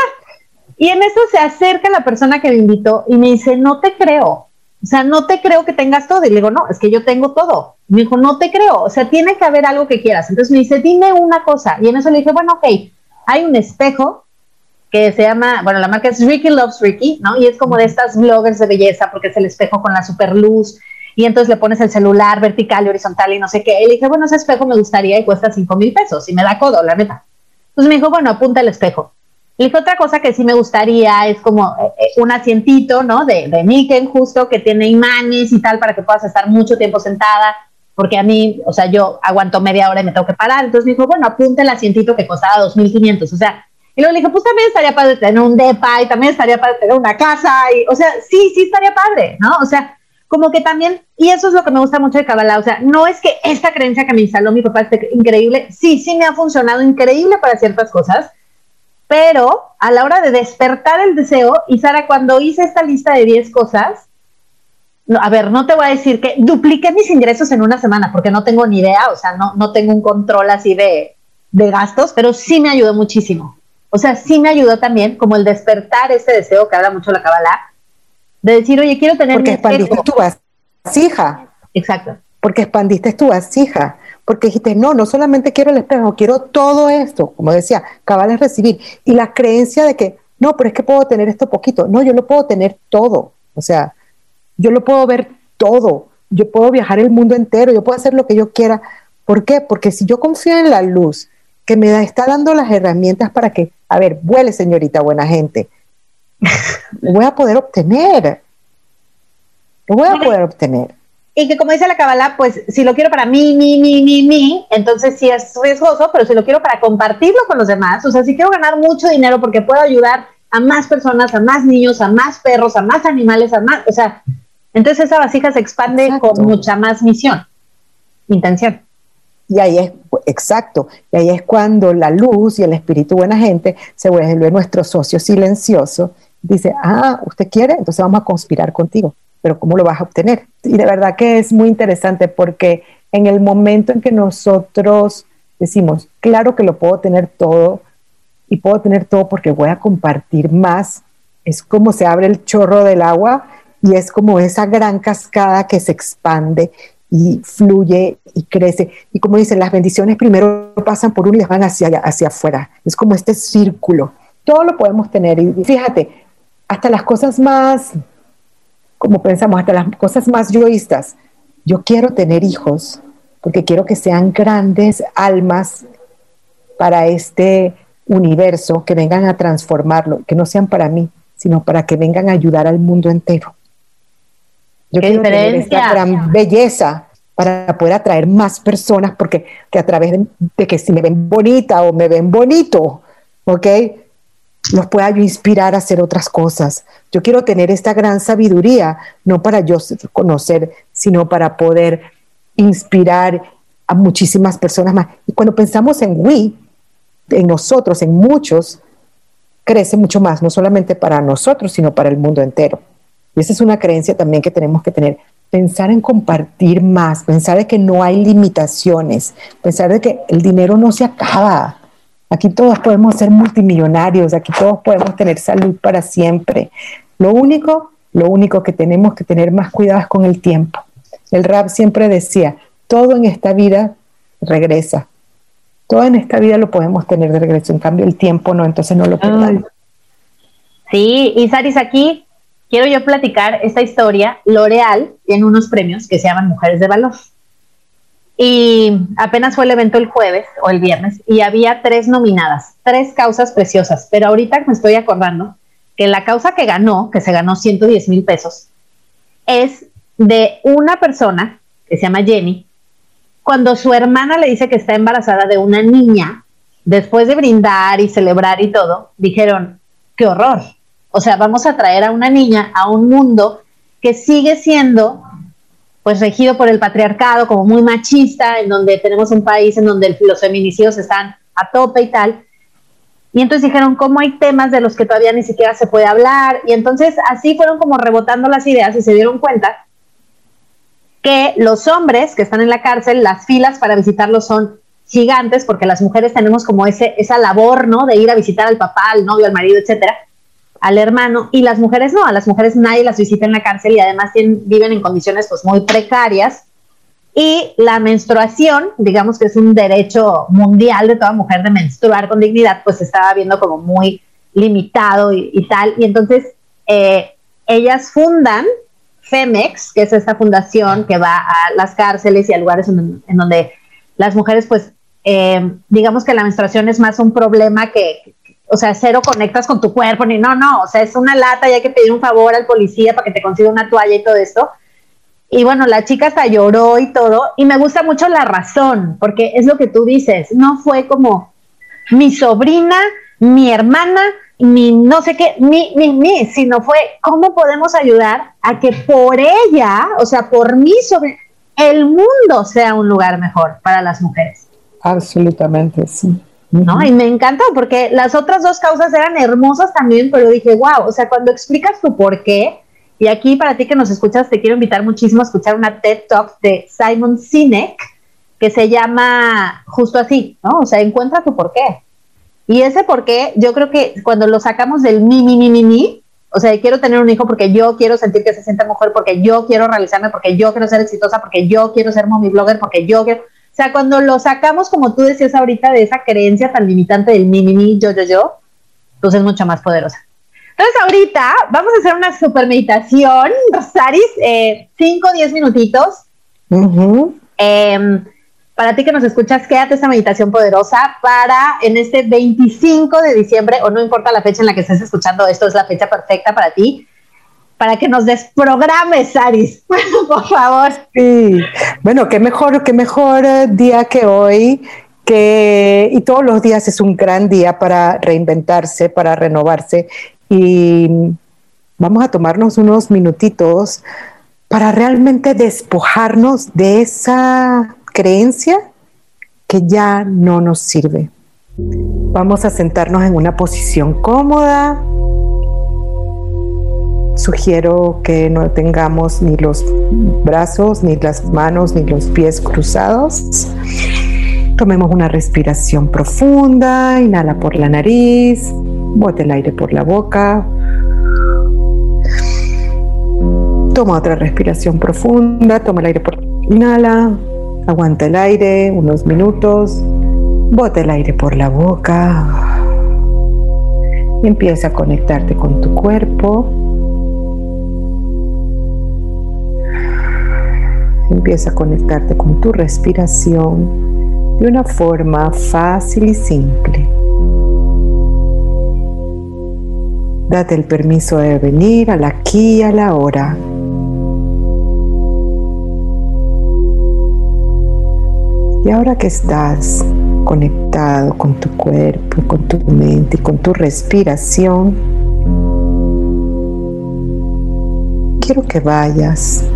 y en eso se acerca la persona que me invitó y me dice, no te creo, o sea, no te creo que tengas todo. Y le digo, no, es que yo tengo todo. Me dijo, no te creo, o sea, tiene que haber algo que quieras. Entonces me dice, dime una cosa. Y en eso le dije, bueno, ok, hay un espejo que se llama, bueno, la marca es Ricky Loves Ricky, ¿no? Y es como de estas bloggers de belleza porque es el espejo con la super luz y entonces le pones el celular vertical y horizontal y no sé qué. Y le dije, bueno, ese espejo me gustaría y cuesta 5 mil pesos y me da codo, la neta. Entonces me dijo, bueno, apunta el espejo. Le dije, otra cosa que sí me gustaría es como eh, eh, un asientito, ¿no? De, de Niken justo, que tiene imanes y tal para que puedas estar mucho tiempo sentada, porque a mí, o sea, yo aguanto media hora y me tengo que parar. Entonces me dijo, bueno, apunta el asientito que costaba 2.500. O sea, y luego le dije, pues también estaría padre tener un depa y también estaría padre tener una casa. Y, o sea, sí, sí estaría padre, ¿no? O sea, como que también, y eso es lo que me gusta mucho de Kabbalah, o sea, no es que esta creencia que me instaló mi papá esté increíble, sí, sí me ha funcionado increíble para ciertas cosas, pero a la hora de despertar el deseo, y Sara, cuando hice esta lista de 10 cosas, no, a ver, no te voy a decir que dupliqué mis ingresos en una semana, porque no tengo ni idea, o sea, no, no tengo un control así de, de gastos, pero sí me ayudó muchísimo. O sea, sí me ayudó también como el despertar ese deseo que habla mucho la Kabbalah, de decir, oye, quiero tener... Porque expandiste tu vasija. Exacto. Porque expandiste tu vasija. Porque dijiste, no, no solamente quiero el espejo, quiero todo esto. Como decía, cabal es recibir. Y la creencia de que, no, pero es que puedo tener esto poquito. No, yo lo puedo tener todo. O sea, yo lo puedo ver todo. Yo puedo viajar el mundo entero. Yo puedo hacer lo que yo quiera. ¿Por qué? Porque si yo confío en la luz, que me da, está dando las herramientas para que, a ver, vuele señorita buena gente, lo voy a poder obtener. Lo voy a poder obtener. Y que como dice la Kabbalah, pues si lo quiero para mí, mí, mí, mí, mí, entonces sí es riesgoso, pero si lo quiero para compartirlo con los demás, o sea, si quiero ganar mucho dinero porque puedo ayudar a más personas, a más niños, a más perros, a más animales, a más, o sea, entonces esa vasija se expande con mucha más misión, intención. Y ahí es, exacto, y ahí es cuando la luz y el espíritu buena gente se vuelve nuestro socio silencioso. Dice, ah, usted quiere, entonces vamos a conspirar contigo, pero ¿cómo lo vas a obtener? Y de verdad que es muy interesante porque en el momento en que nosotros decimos, claro que lo puedo tener todo y puedo tener todo porque voy a compartir más, es como se abre el chorro del agua y es como esa gran cascada que se expande y fluye y crece. Y como dicen, las bendiciones primero pasan por uno y les van hacia, hacia afuera. Es como este círculo. Todo lo podemos tener. Y fíjate, hasta las cosas más, como pensamos, hasta las cosas más yoístas. Yo quiero tener hijos porque quiero que sean grandes almas para este universo, que vengan a transformarlo, que no sean para mí, sino para que vengan a ayudar al mundo entero. Yo quiero tener esta gran belleza para poder atraer más personas, porque que a través de, de, que si me ven bonita o me ven bonito, ¿ok? los pueda yo inspirar a hacer otras cosas. Yo quiero tener esta gran sabiduría, no para yo conocer, sino para poder inspirar a muchísimas personas más. Y cuando pensamos en we, en nosotros, en muchos, crece mucho más, no solamente para nosotros, sino para el mundo entero. Y esa es una creencia también que tenemos que tener. Pensar en compartir más, pensar de que no hay limitaciones, pensar de que el dinero no se acaba, Aquí todos podemos ser multimillonarios, aquí todos podemos tener salud para siempre. Lo único, lo único que tenemos que tener más cuidado es con el tiempo. El rap siempre decía, todo en esta vida regresa. Todo en esta vida lo podemos tener de regreso, en cambio el tiempo no, entonces no lo perdamos. Sí, y Saris, aquí quiero yo platicar esta historia. L'Oreal tiene unos premios que se llaman Mujeres de Valor. Y apenas fue el evento el jueves o el viernes y había tres nominadas, tres causas preciosas. Pero ahorita me estoy acordando que la causa que ganó, que se ganó 110 mil pesos, es de una persona que se llama Jenny. Cuando su hermana le dice que está embarazada de una niña, después de brindar y celebrar y todo, dijeron, qué horror. O sea, vamos a traer a una niña a un mundo que sigue siendo pues regido por el patriarcado, como muy machista, en donde tenemos un país en donde los feminicidios están a tope y tal. Y entonces dijeron, ¿cómo hay temas de los que todavía ni siquiera se puede hablar? Y entonces así fueron como rebotando las ideas y se dieron cuenta que los hombres que están en la cárcel, las filas para visitarlos son gigantes, porque las mujeres tenemos como ese, esa labor, ¿no? De ir a visitar al papá, al novio, al marido, etcétera al hermano y las mujeres no, a las mujeres nadie las visita en la cárcel y además viven en condiciones pues muy precarias y la menstruación, digamos que es un derecho mundial de toda mujer de menstruar con dignidad, pues estaba viendo como muy limitado y, tal. Y entonces eh, ellas fundan FEMEX, que es esta fundación que va a las cárceles y a lugares en, donde las mujeres, pues, eh, digamos que la menstruación es más un problema que, o sea, cero conectas con tu cuerpo, ni no, no, o sea, es una lata y hay que pedir un favor al policía para que te consiga una toalla y todo esto. Y bueno, la chica hasta lloró y todo, y me gusta mucho la razón, porque es lo que tú dices, no fue como mi sobrina, mi hermana, mi no sé qué, mi, mi, mi, sino fue cómo podemos ayudar a que por ella, o sea, por mí, sobre el mundo sea un lugar mejor para las mujeres. Absolutamente, sí. ¿No? Y me encantó porque las otras dos causas eran hermosas también, pero dije, wow, o sea, cuando explicas tu por qué, y aquí para ti que nos escuchas, te quiero invitar muchísimo a escuchar una TED Talk de Simon Sinek, que se llama justo así, ¿no? O sea, encuentra tu por qué. Y ese por qué, yo creo que cuando lo sacamos del mi, mi, mi, mi, mi, o sea, quiero tener un hijo porque yo quiero sentir que se siente mejor, porque yo quiero realizarme, porque yo quiero ser exitosa, porque yo quiero ser mommy blogger, porque yo quiero sea, cuando lo sacamos, como tú decías ahorita, de esa creencia tan limitante del mi, mi, mi, yo, yo, yo, pues es mucho más poderosa. Entonces, ahorita vamos a hacer una super meditación, Rosaris, 5 o 10 minutitos. Em, para ti que nos escuchas, quédate esta meditación poderosa para en este 25 de diciembre, o no importa la fecha en la que estés escuchando, esto es la fecha perfecta para ti para que nos desprogrames, Aris, por favor. Sí, bueno, qué mejor, qué mejor eh, día que hoy, que, y todos los días es un gran día para reinventarse, para renovarse, y vamos a tomarnos unos minutitos para realmente despojarnos de esa creencia que ya no nos sirve. Vamos a sentarnos en una posición cómoda, sugiero que no tengamos ni los brazos, ni las manos, ni los pies cruzados. Tomemos una respiración profunda, inhala por la nariz, bote el aire por la boca. Toma otra respiración profunda, toma el aire por inhala, aguanta el aire unos minutos, bote el aire por la boca empieza a conectarte con tu cuerpo. Empieza a conectarte con tu respiración de una forma fácil y simple. Date el permiso de venir al aquí y a la hora. Y ahora que estás conectado con tu cuerpo, con tu mente y con tu respiración, quiero que vayas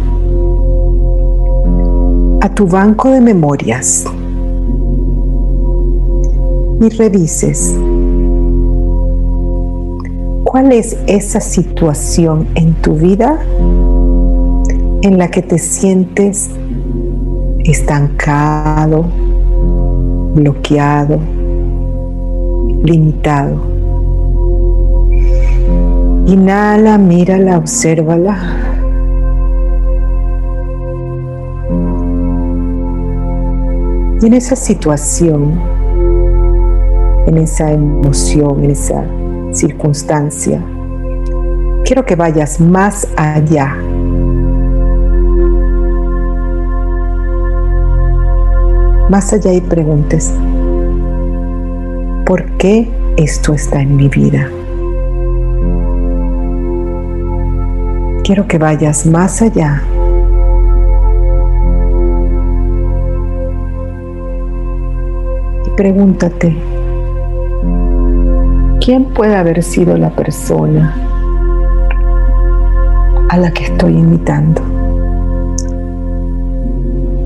a tu banco de memorias y revises cuál es esa situación en tu vida en la que te sientes estancado, bloqueado, limitado. Inhala, mírala, obsérvala. Y en esa situación, en esa emoción, en esa circunstancia, quiero que vayas más allá. Más allá y preguntes, ¿por qué esto está en mi vida? Quiero que vayas más allá pregúntate, ¿quién puede haber sido la persona a la que estoy imitando?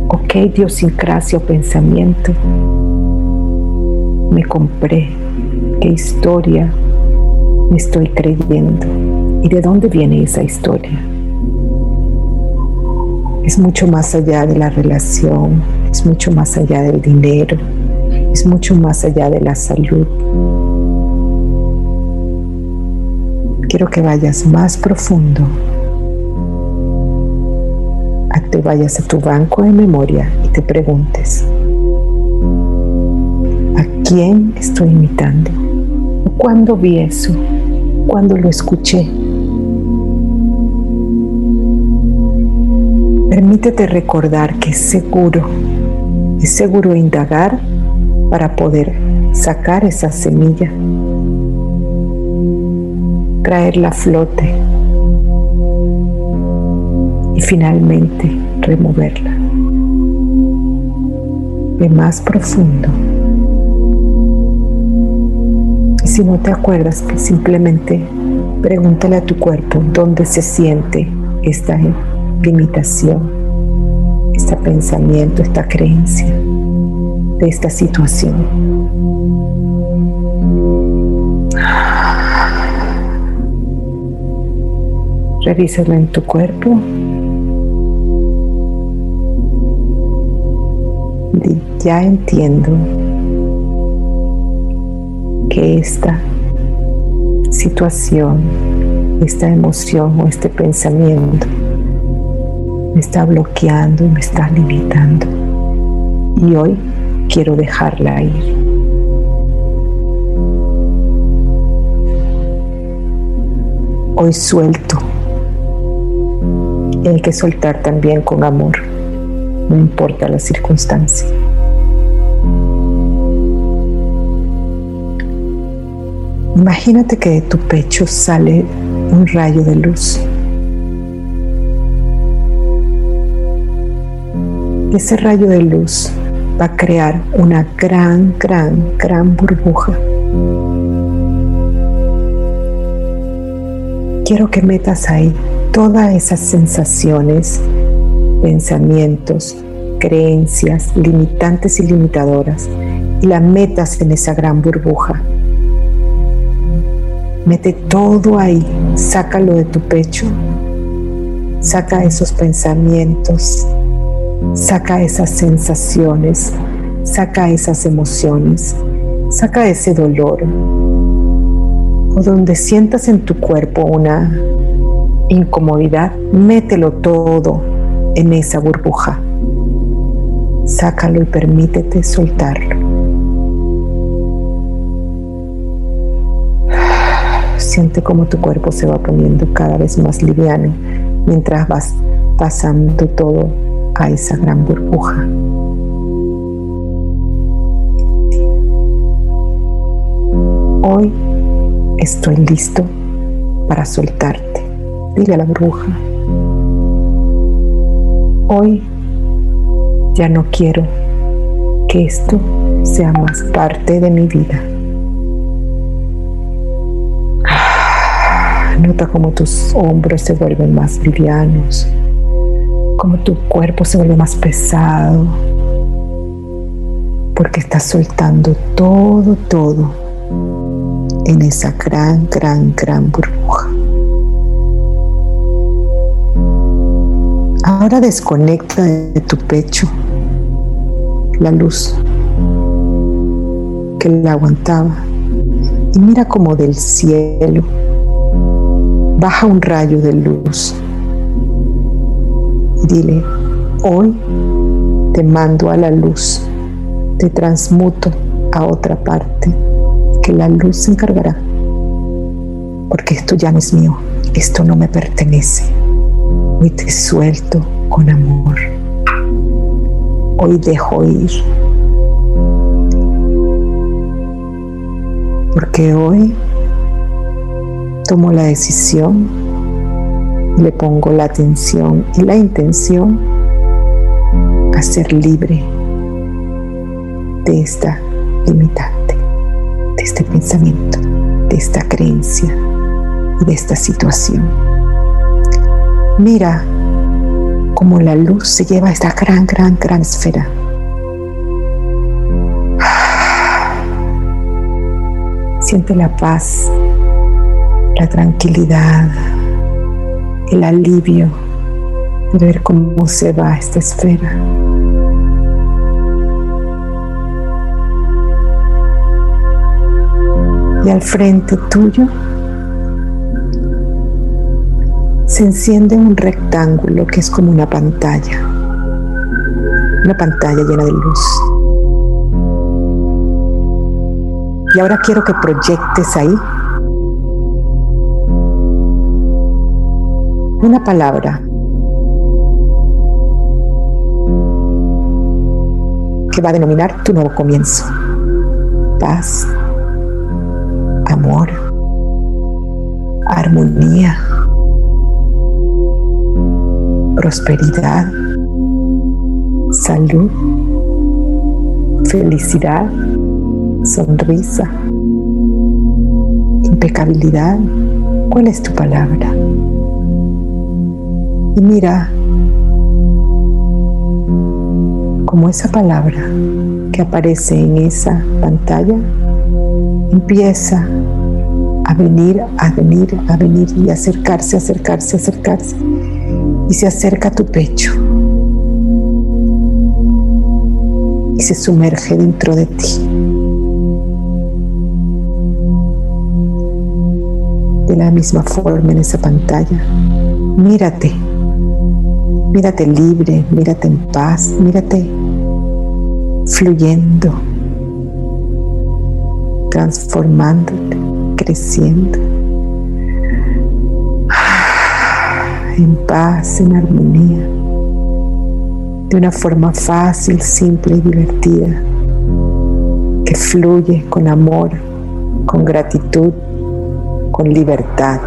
¿O qué idiosincrasia o pensamiento me compré? ¿Qué historia me estoy creyendo? ¿Y de dónde viene esa historia? Es mucho más allá de la relación, es mucho más allá del dinero, es mucho más allá de la salud. Quiero que vayas más profundo, a que vayas a tu banco de memoria y te preguntes, ¿a quién estoy imitando? ¿Cuándo vi eso? ¿Cuándo lo escuché? Permítete recordar que es seguro, es seguro indagar para poder sacar esa semilla, traerla a flote y finalmente removerla. De más profundo. Y si no te acuerdas, que simplemente pregúntale a tu cuerpo dónde se siente esta limitación, este pensamiento, esta creencia de esta situación. Revísalo en tu cuerpo. ya entiendo que esta situación, esta emoción o este pensamiento me está bloqueando y me está limitando. Y hoy quiero dejarla ir. Hoy suelto. hay que soltar también con amor, no importa la circunstancia. Imagínate que de tu pecho sale un rayo de luz. Ese rayo de luz va a crear una gran, gran, gran burbuja. Quiero que metas ahí todas esas sensaciones, pensamientos, creencias limitantes y limitadoras y la metas en esa gran burbuja. Mete todo ahí, sácalo de tu pecho, saca esos pensamientos, saca esas sensaciones, saca esas emociones, saca ese dolor. O donde sientas en tu cuerpo una incomodidad, mételo todo en esa burbuja. Sácalo y permítete soltarlo. Siente como tu cuerpo se va poniendo cada vez más liviano mientras vas pasando todo a esa gran burbuja. Hoy estoy listo para soltarte. Dile a la burbuja. Hoy ya no quiero que esto sea más parte de mi vida. Nota cómo tus hombros se vuelven más livianos, cómo tu cuerpo se vuelve más pesado, porque estás soltando todo, todo en esa gran, gran, gran burbuja. Ahora desconecta de tu pecho la luz que la aguantaba y mira como del cielo baja un rayo de luz dile, hoy te mando a la luz, te transmuto a otra parte, que la luz se encargará, porque esto ya no es mío, esto no me pertenece. Hoy te suelto con amor. Hoy dejo ir. Porque hoy tomo la decisión, le pongo la atención y la intención a ser libre de esta limitante, de este pensamiento, de esta creencia y de esta situación. Mira cómo la luz se lleva a esta gran, gran, gran esfera. Siente la paz la tranquilidad, el alivio de ver cómo se va esta esfera. Y al frente tuyo se enciende un rectángulo que es como una pantalla, una pantalla llena de luz. Y ahora quiero que proyectes ahí una palabra. Que va a denominar tu nuevo comienzo. Paz, amor, armonía, prosperidad, salud, felicidad, sonrisa, impecabilidad. ¿Cuál es tu palabra? Y mira como esa palabra que aparece en esa pantalla empieza a venir, a venir, a venir y acercarse, acercarse, acercarse. Y se acerca a tu pecho. Y se sumerge dentro de ti. De la misma forma en esa pantalla. Mírate Mírate libre, mírate en paz, mírate fluyendo, transformándote, creciendo. En paz, en armonía, de una forma fácil, simple y divertida, que fluye con amor, con gratitud, con libertad,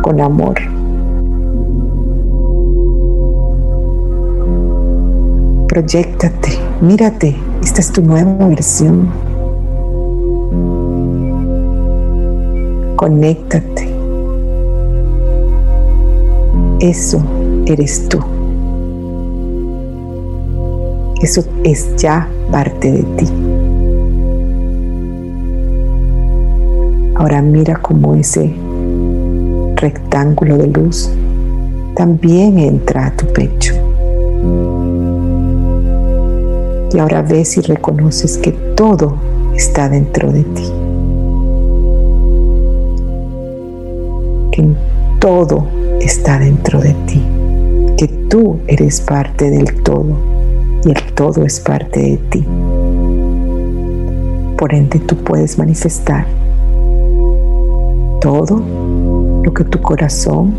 con amor. Proyectate, mírate, esta es tu nueva versión. Conéctate. Eso eres tú. Eso es ya parte de ti. Ahora mira cómo ese rectángulo de luz también entra a tu pecho. Y ahora ves y reconoces que todo está dentro de ti. Que todo está dentro de ti. Que tú eres parte del todo y el todo es parte de ti. Por ende tú puedes manifestar todo lo que tu corazón,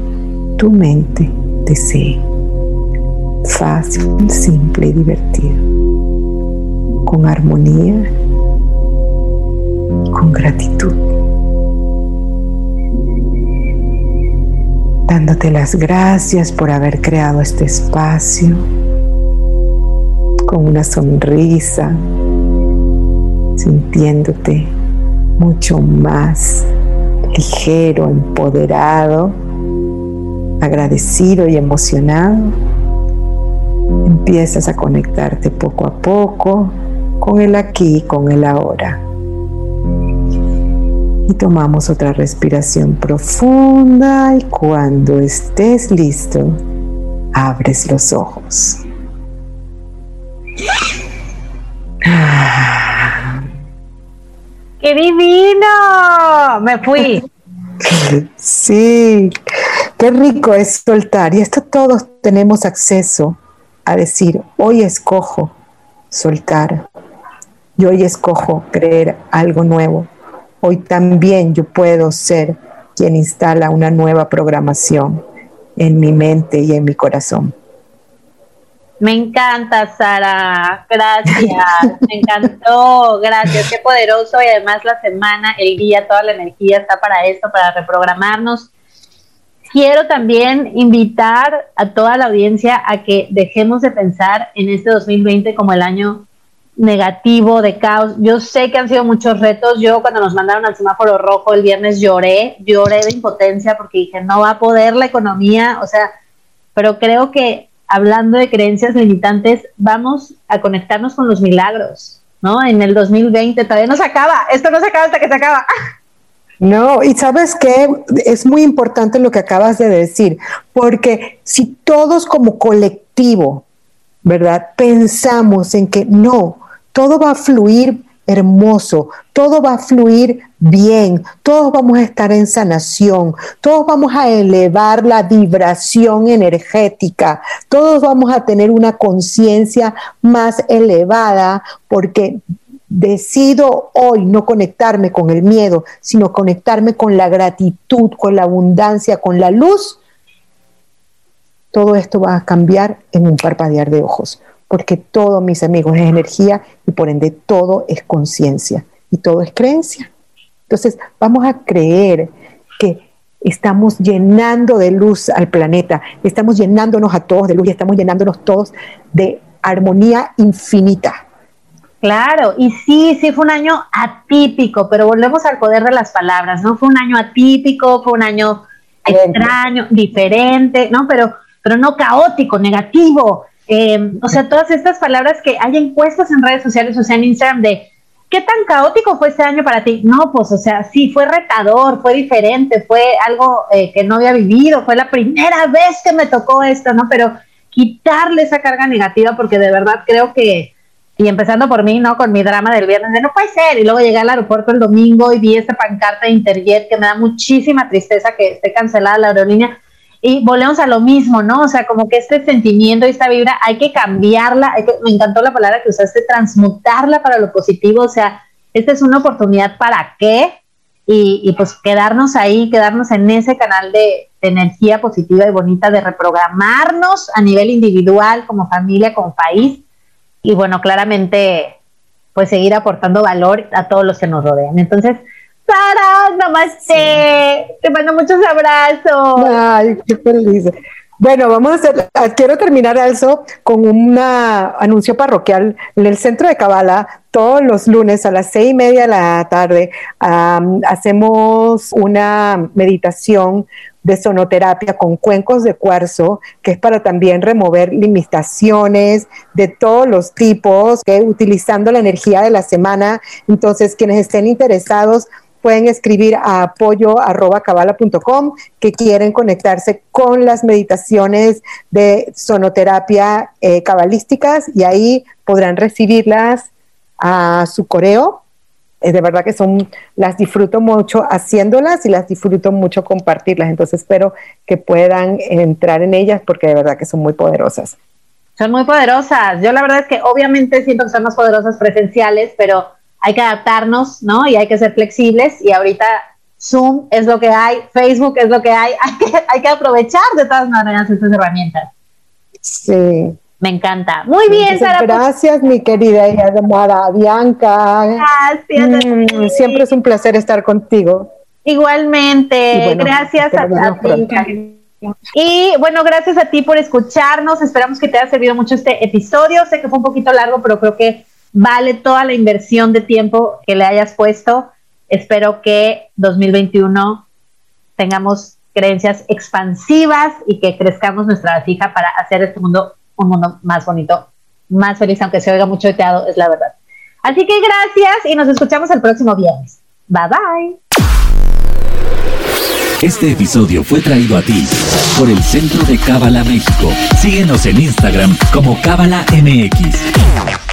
tu mente desee. Fácil, simple y divertido con armonía y con gratitud. Dándote las gracias por haber creado este espacio con una sonrisa, sintiéndote mucho más ligero, empoderado, agradecido y emocionado. Empiezas a conectarte poco a poco con el aquí, con el ahora. Y tomamos otra respiración profunda y cuando estés listo, abres los ojos. ¡Qué divino! Me fui. Sí, qué rico es soltar. Y esto todos tenemos acceso a decir, hoy escojo soltar, yo hoy escojo creer algo nuevo. Hoy también yo puedo ser quien instala una nueva programación en mi mente y en mi corazón. Me encanta, Sara. Gracias. Me encantó. Gracias. Qué poderoso. Y además la semana, el día, toda la energía está para esto, para reprogramarnos. Quiero también invitar a toda la audiencia a que dejemos de pensar en este 2020 como el año negativo, de caos. Yo sé que han sido muchos retos. Yo cuando nos mandaron al semáforo rojo el viernes lloré, lloré de impotencia porque dije, no va a poder la economía, o sea, pero creo que hablando de creencias limitantes, vamos a conectarnos con los milagros, ¿no? En el 2020 todavía no se acaba, esto no se acaba hasta que se acaba. No, y sabes que es muy importante lo que acabas de decir, porque si todos como colectivo, ¿verdad? Pensamos en que no, todo va a fluir hermoso, todo va a fluir bien, todos vamos a estar en sanación, todos vamos a elevar la vibración energética, todos vamos a tener una conciencia más elevada porque decido hoy no conectarme con el miedo, sino conectarme con la gratitud, con la abundancia, con la luz, todo esto va a cambiar en un parpadear de ojos, porque todo, mis amigos, es energía y por ende todo es conciencia y todo es creencia. Entonces, vamos a creer que estamos llenando de luz al planeta, estamos llenándonos a todos de luz y estamos llenándonos todos de armonía infinita. Claro, y sí, sí fue un año atípico, pero volvemos al poder de las palabras, ¿no? Fue un año atípico, fue un año extraño, diferente, ¿no? Pero, pero no caótico, negativo. Eh, o sea, todas estas palabras que hay encuestas en redes sociales, o sea, en Instagram de ¿qué tan caótico fue este año para ti? No, pues, o sea, sí, fue retador, fue diferente, fue algo eh, que no había vivido, fue la primera vez que me tocó esto, ¿no? Pero quitarle esa carga negativa, porque de verdad creo que y empezando por mí, ¿no? Con mi drama del viernes de no puede ser. Y luego llegué al aeropuerto el domingo y vi esta pancarta de Interjet que me da muchísima tristeza que esté cancelada la aerolínea. Y volvemos a lo mismo, ¿no? O sea, como que este sentimiento y esta vibra hay que cambiarla. me encantó la palabra que usaste, transmutarla para lo positivo. O sea, esta es una oportunidad para qué. Y, pues quedarnos ahí, quedarnos en ese canal de, de energía positiva y bonita, de reprogramarnos a nivel individual, como familia, como país y bueno, claramente, pues seguir aportando valor a todos los que nos rodean. Entonces, Sara, namaste, te mando muchos abrazos. Ay, qué feliz. Bueno, vamos a hacer, ah, quiero terminar also con un anuncio parroquial en el centro de Cabala. Todos los lunes a las seis y media de la tarde hacemos una meditación de sonoterapia con cuencos de cuarzo, que es para también remover limitaciones de todos los tipos, que utilizando la energía de la semana. Entonces, quienes estén interesados pueden escribir a apoyo.cabala.com que quieren conectarse con las meditaciones de sonoterapia eh, cabalísticas y ahí podrán recibirlas a su correo de verdad que son, las disfruto mucho haciéndolas y las disfruto mucho compartirlas. Entonces espero que puedan entrar en ellas porque de verdad que son muy poderosas. Son muy poderosas. Yo la verdad es que obviamente siento que son más poderosas presenciales, pero hay que adaptarnos, ¿no? Y hay que ser flexibles y ahorita Zoom es lo que hay, Facebook es lo que hay, hay que, hay que aprovechar de todas maneras estas herramientas. Sí, me encanta. Muy bien, Sara. Pues. Gracias, mi querida hija de Mara Bianca. Gracias. Mm, siempre es un placer estar contigo. Igualmente. gracias a, ti. Y bueno, gracias a ti por escucharnos. Esperamos que te haya servido mucho este episodio. Sé que fue un poquito largo, pero creo que vale toda la inversión de tiempo que le hayas puesto. Espero que 2021 tengamos creencias expansivas y que crezcamos nuestra vasija para hacer este mundo un mundo más bonito, más feliz, aunque se oiga mucho teado, es la verdad. Así que gracias y nos escuchamos el próximo viernes. Bye bye. Este episodio fue traído a ti por el Centro de Cábala México. Síguenos en Instagram como Cábala MX.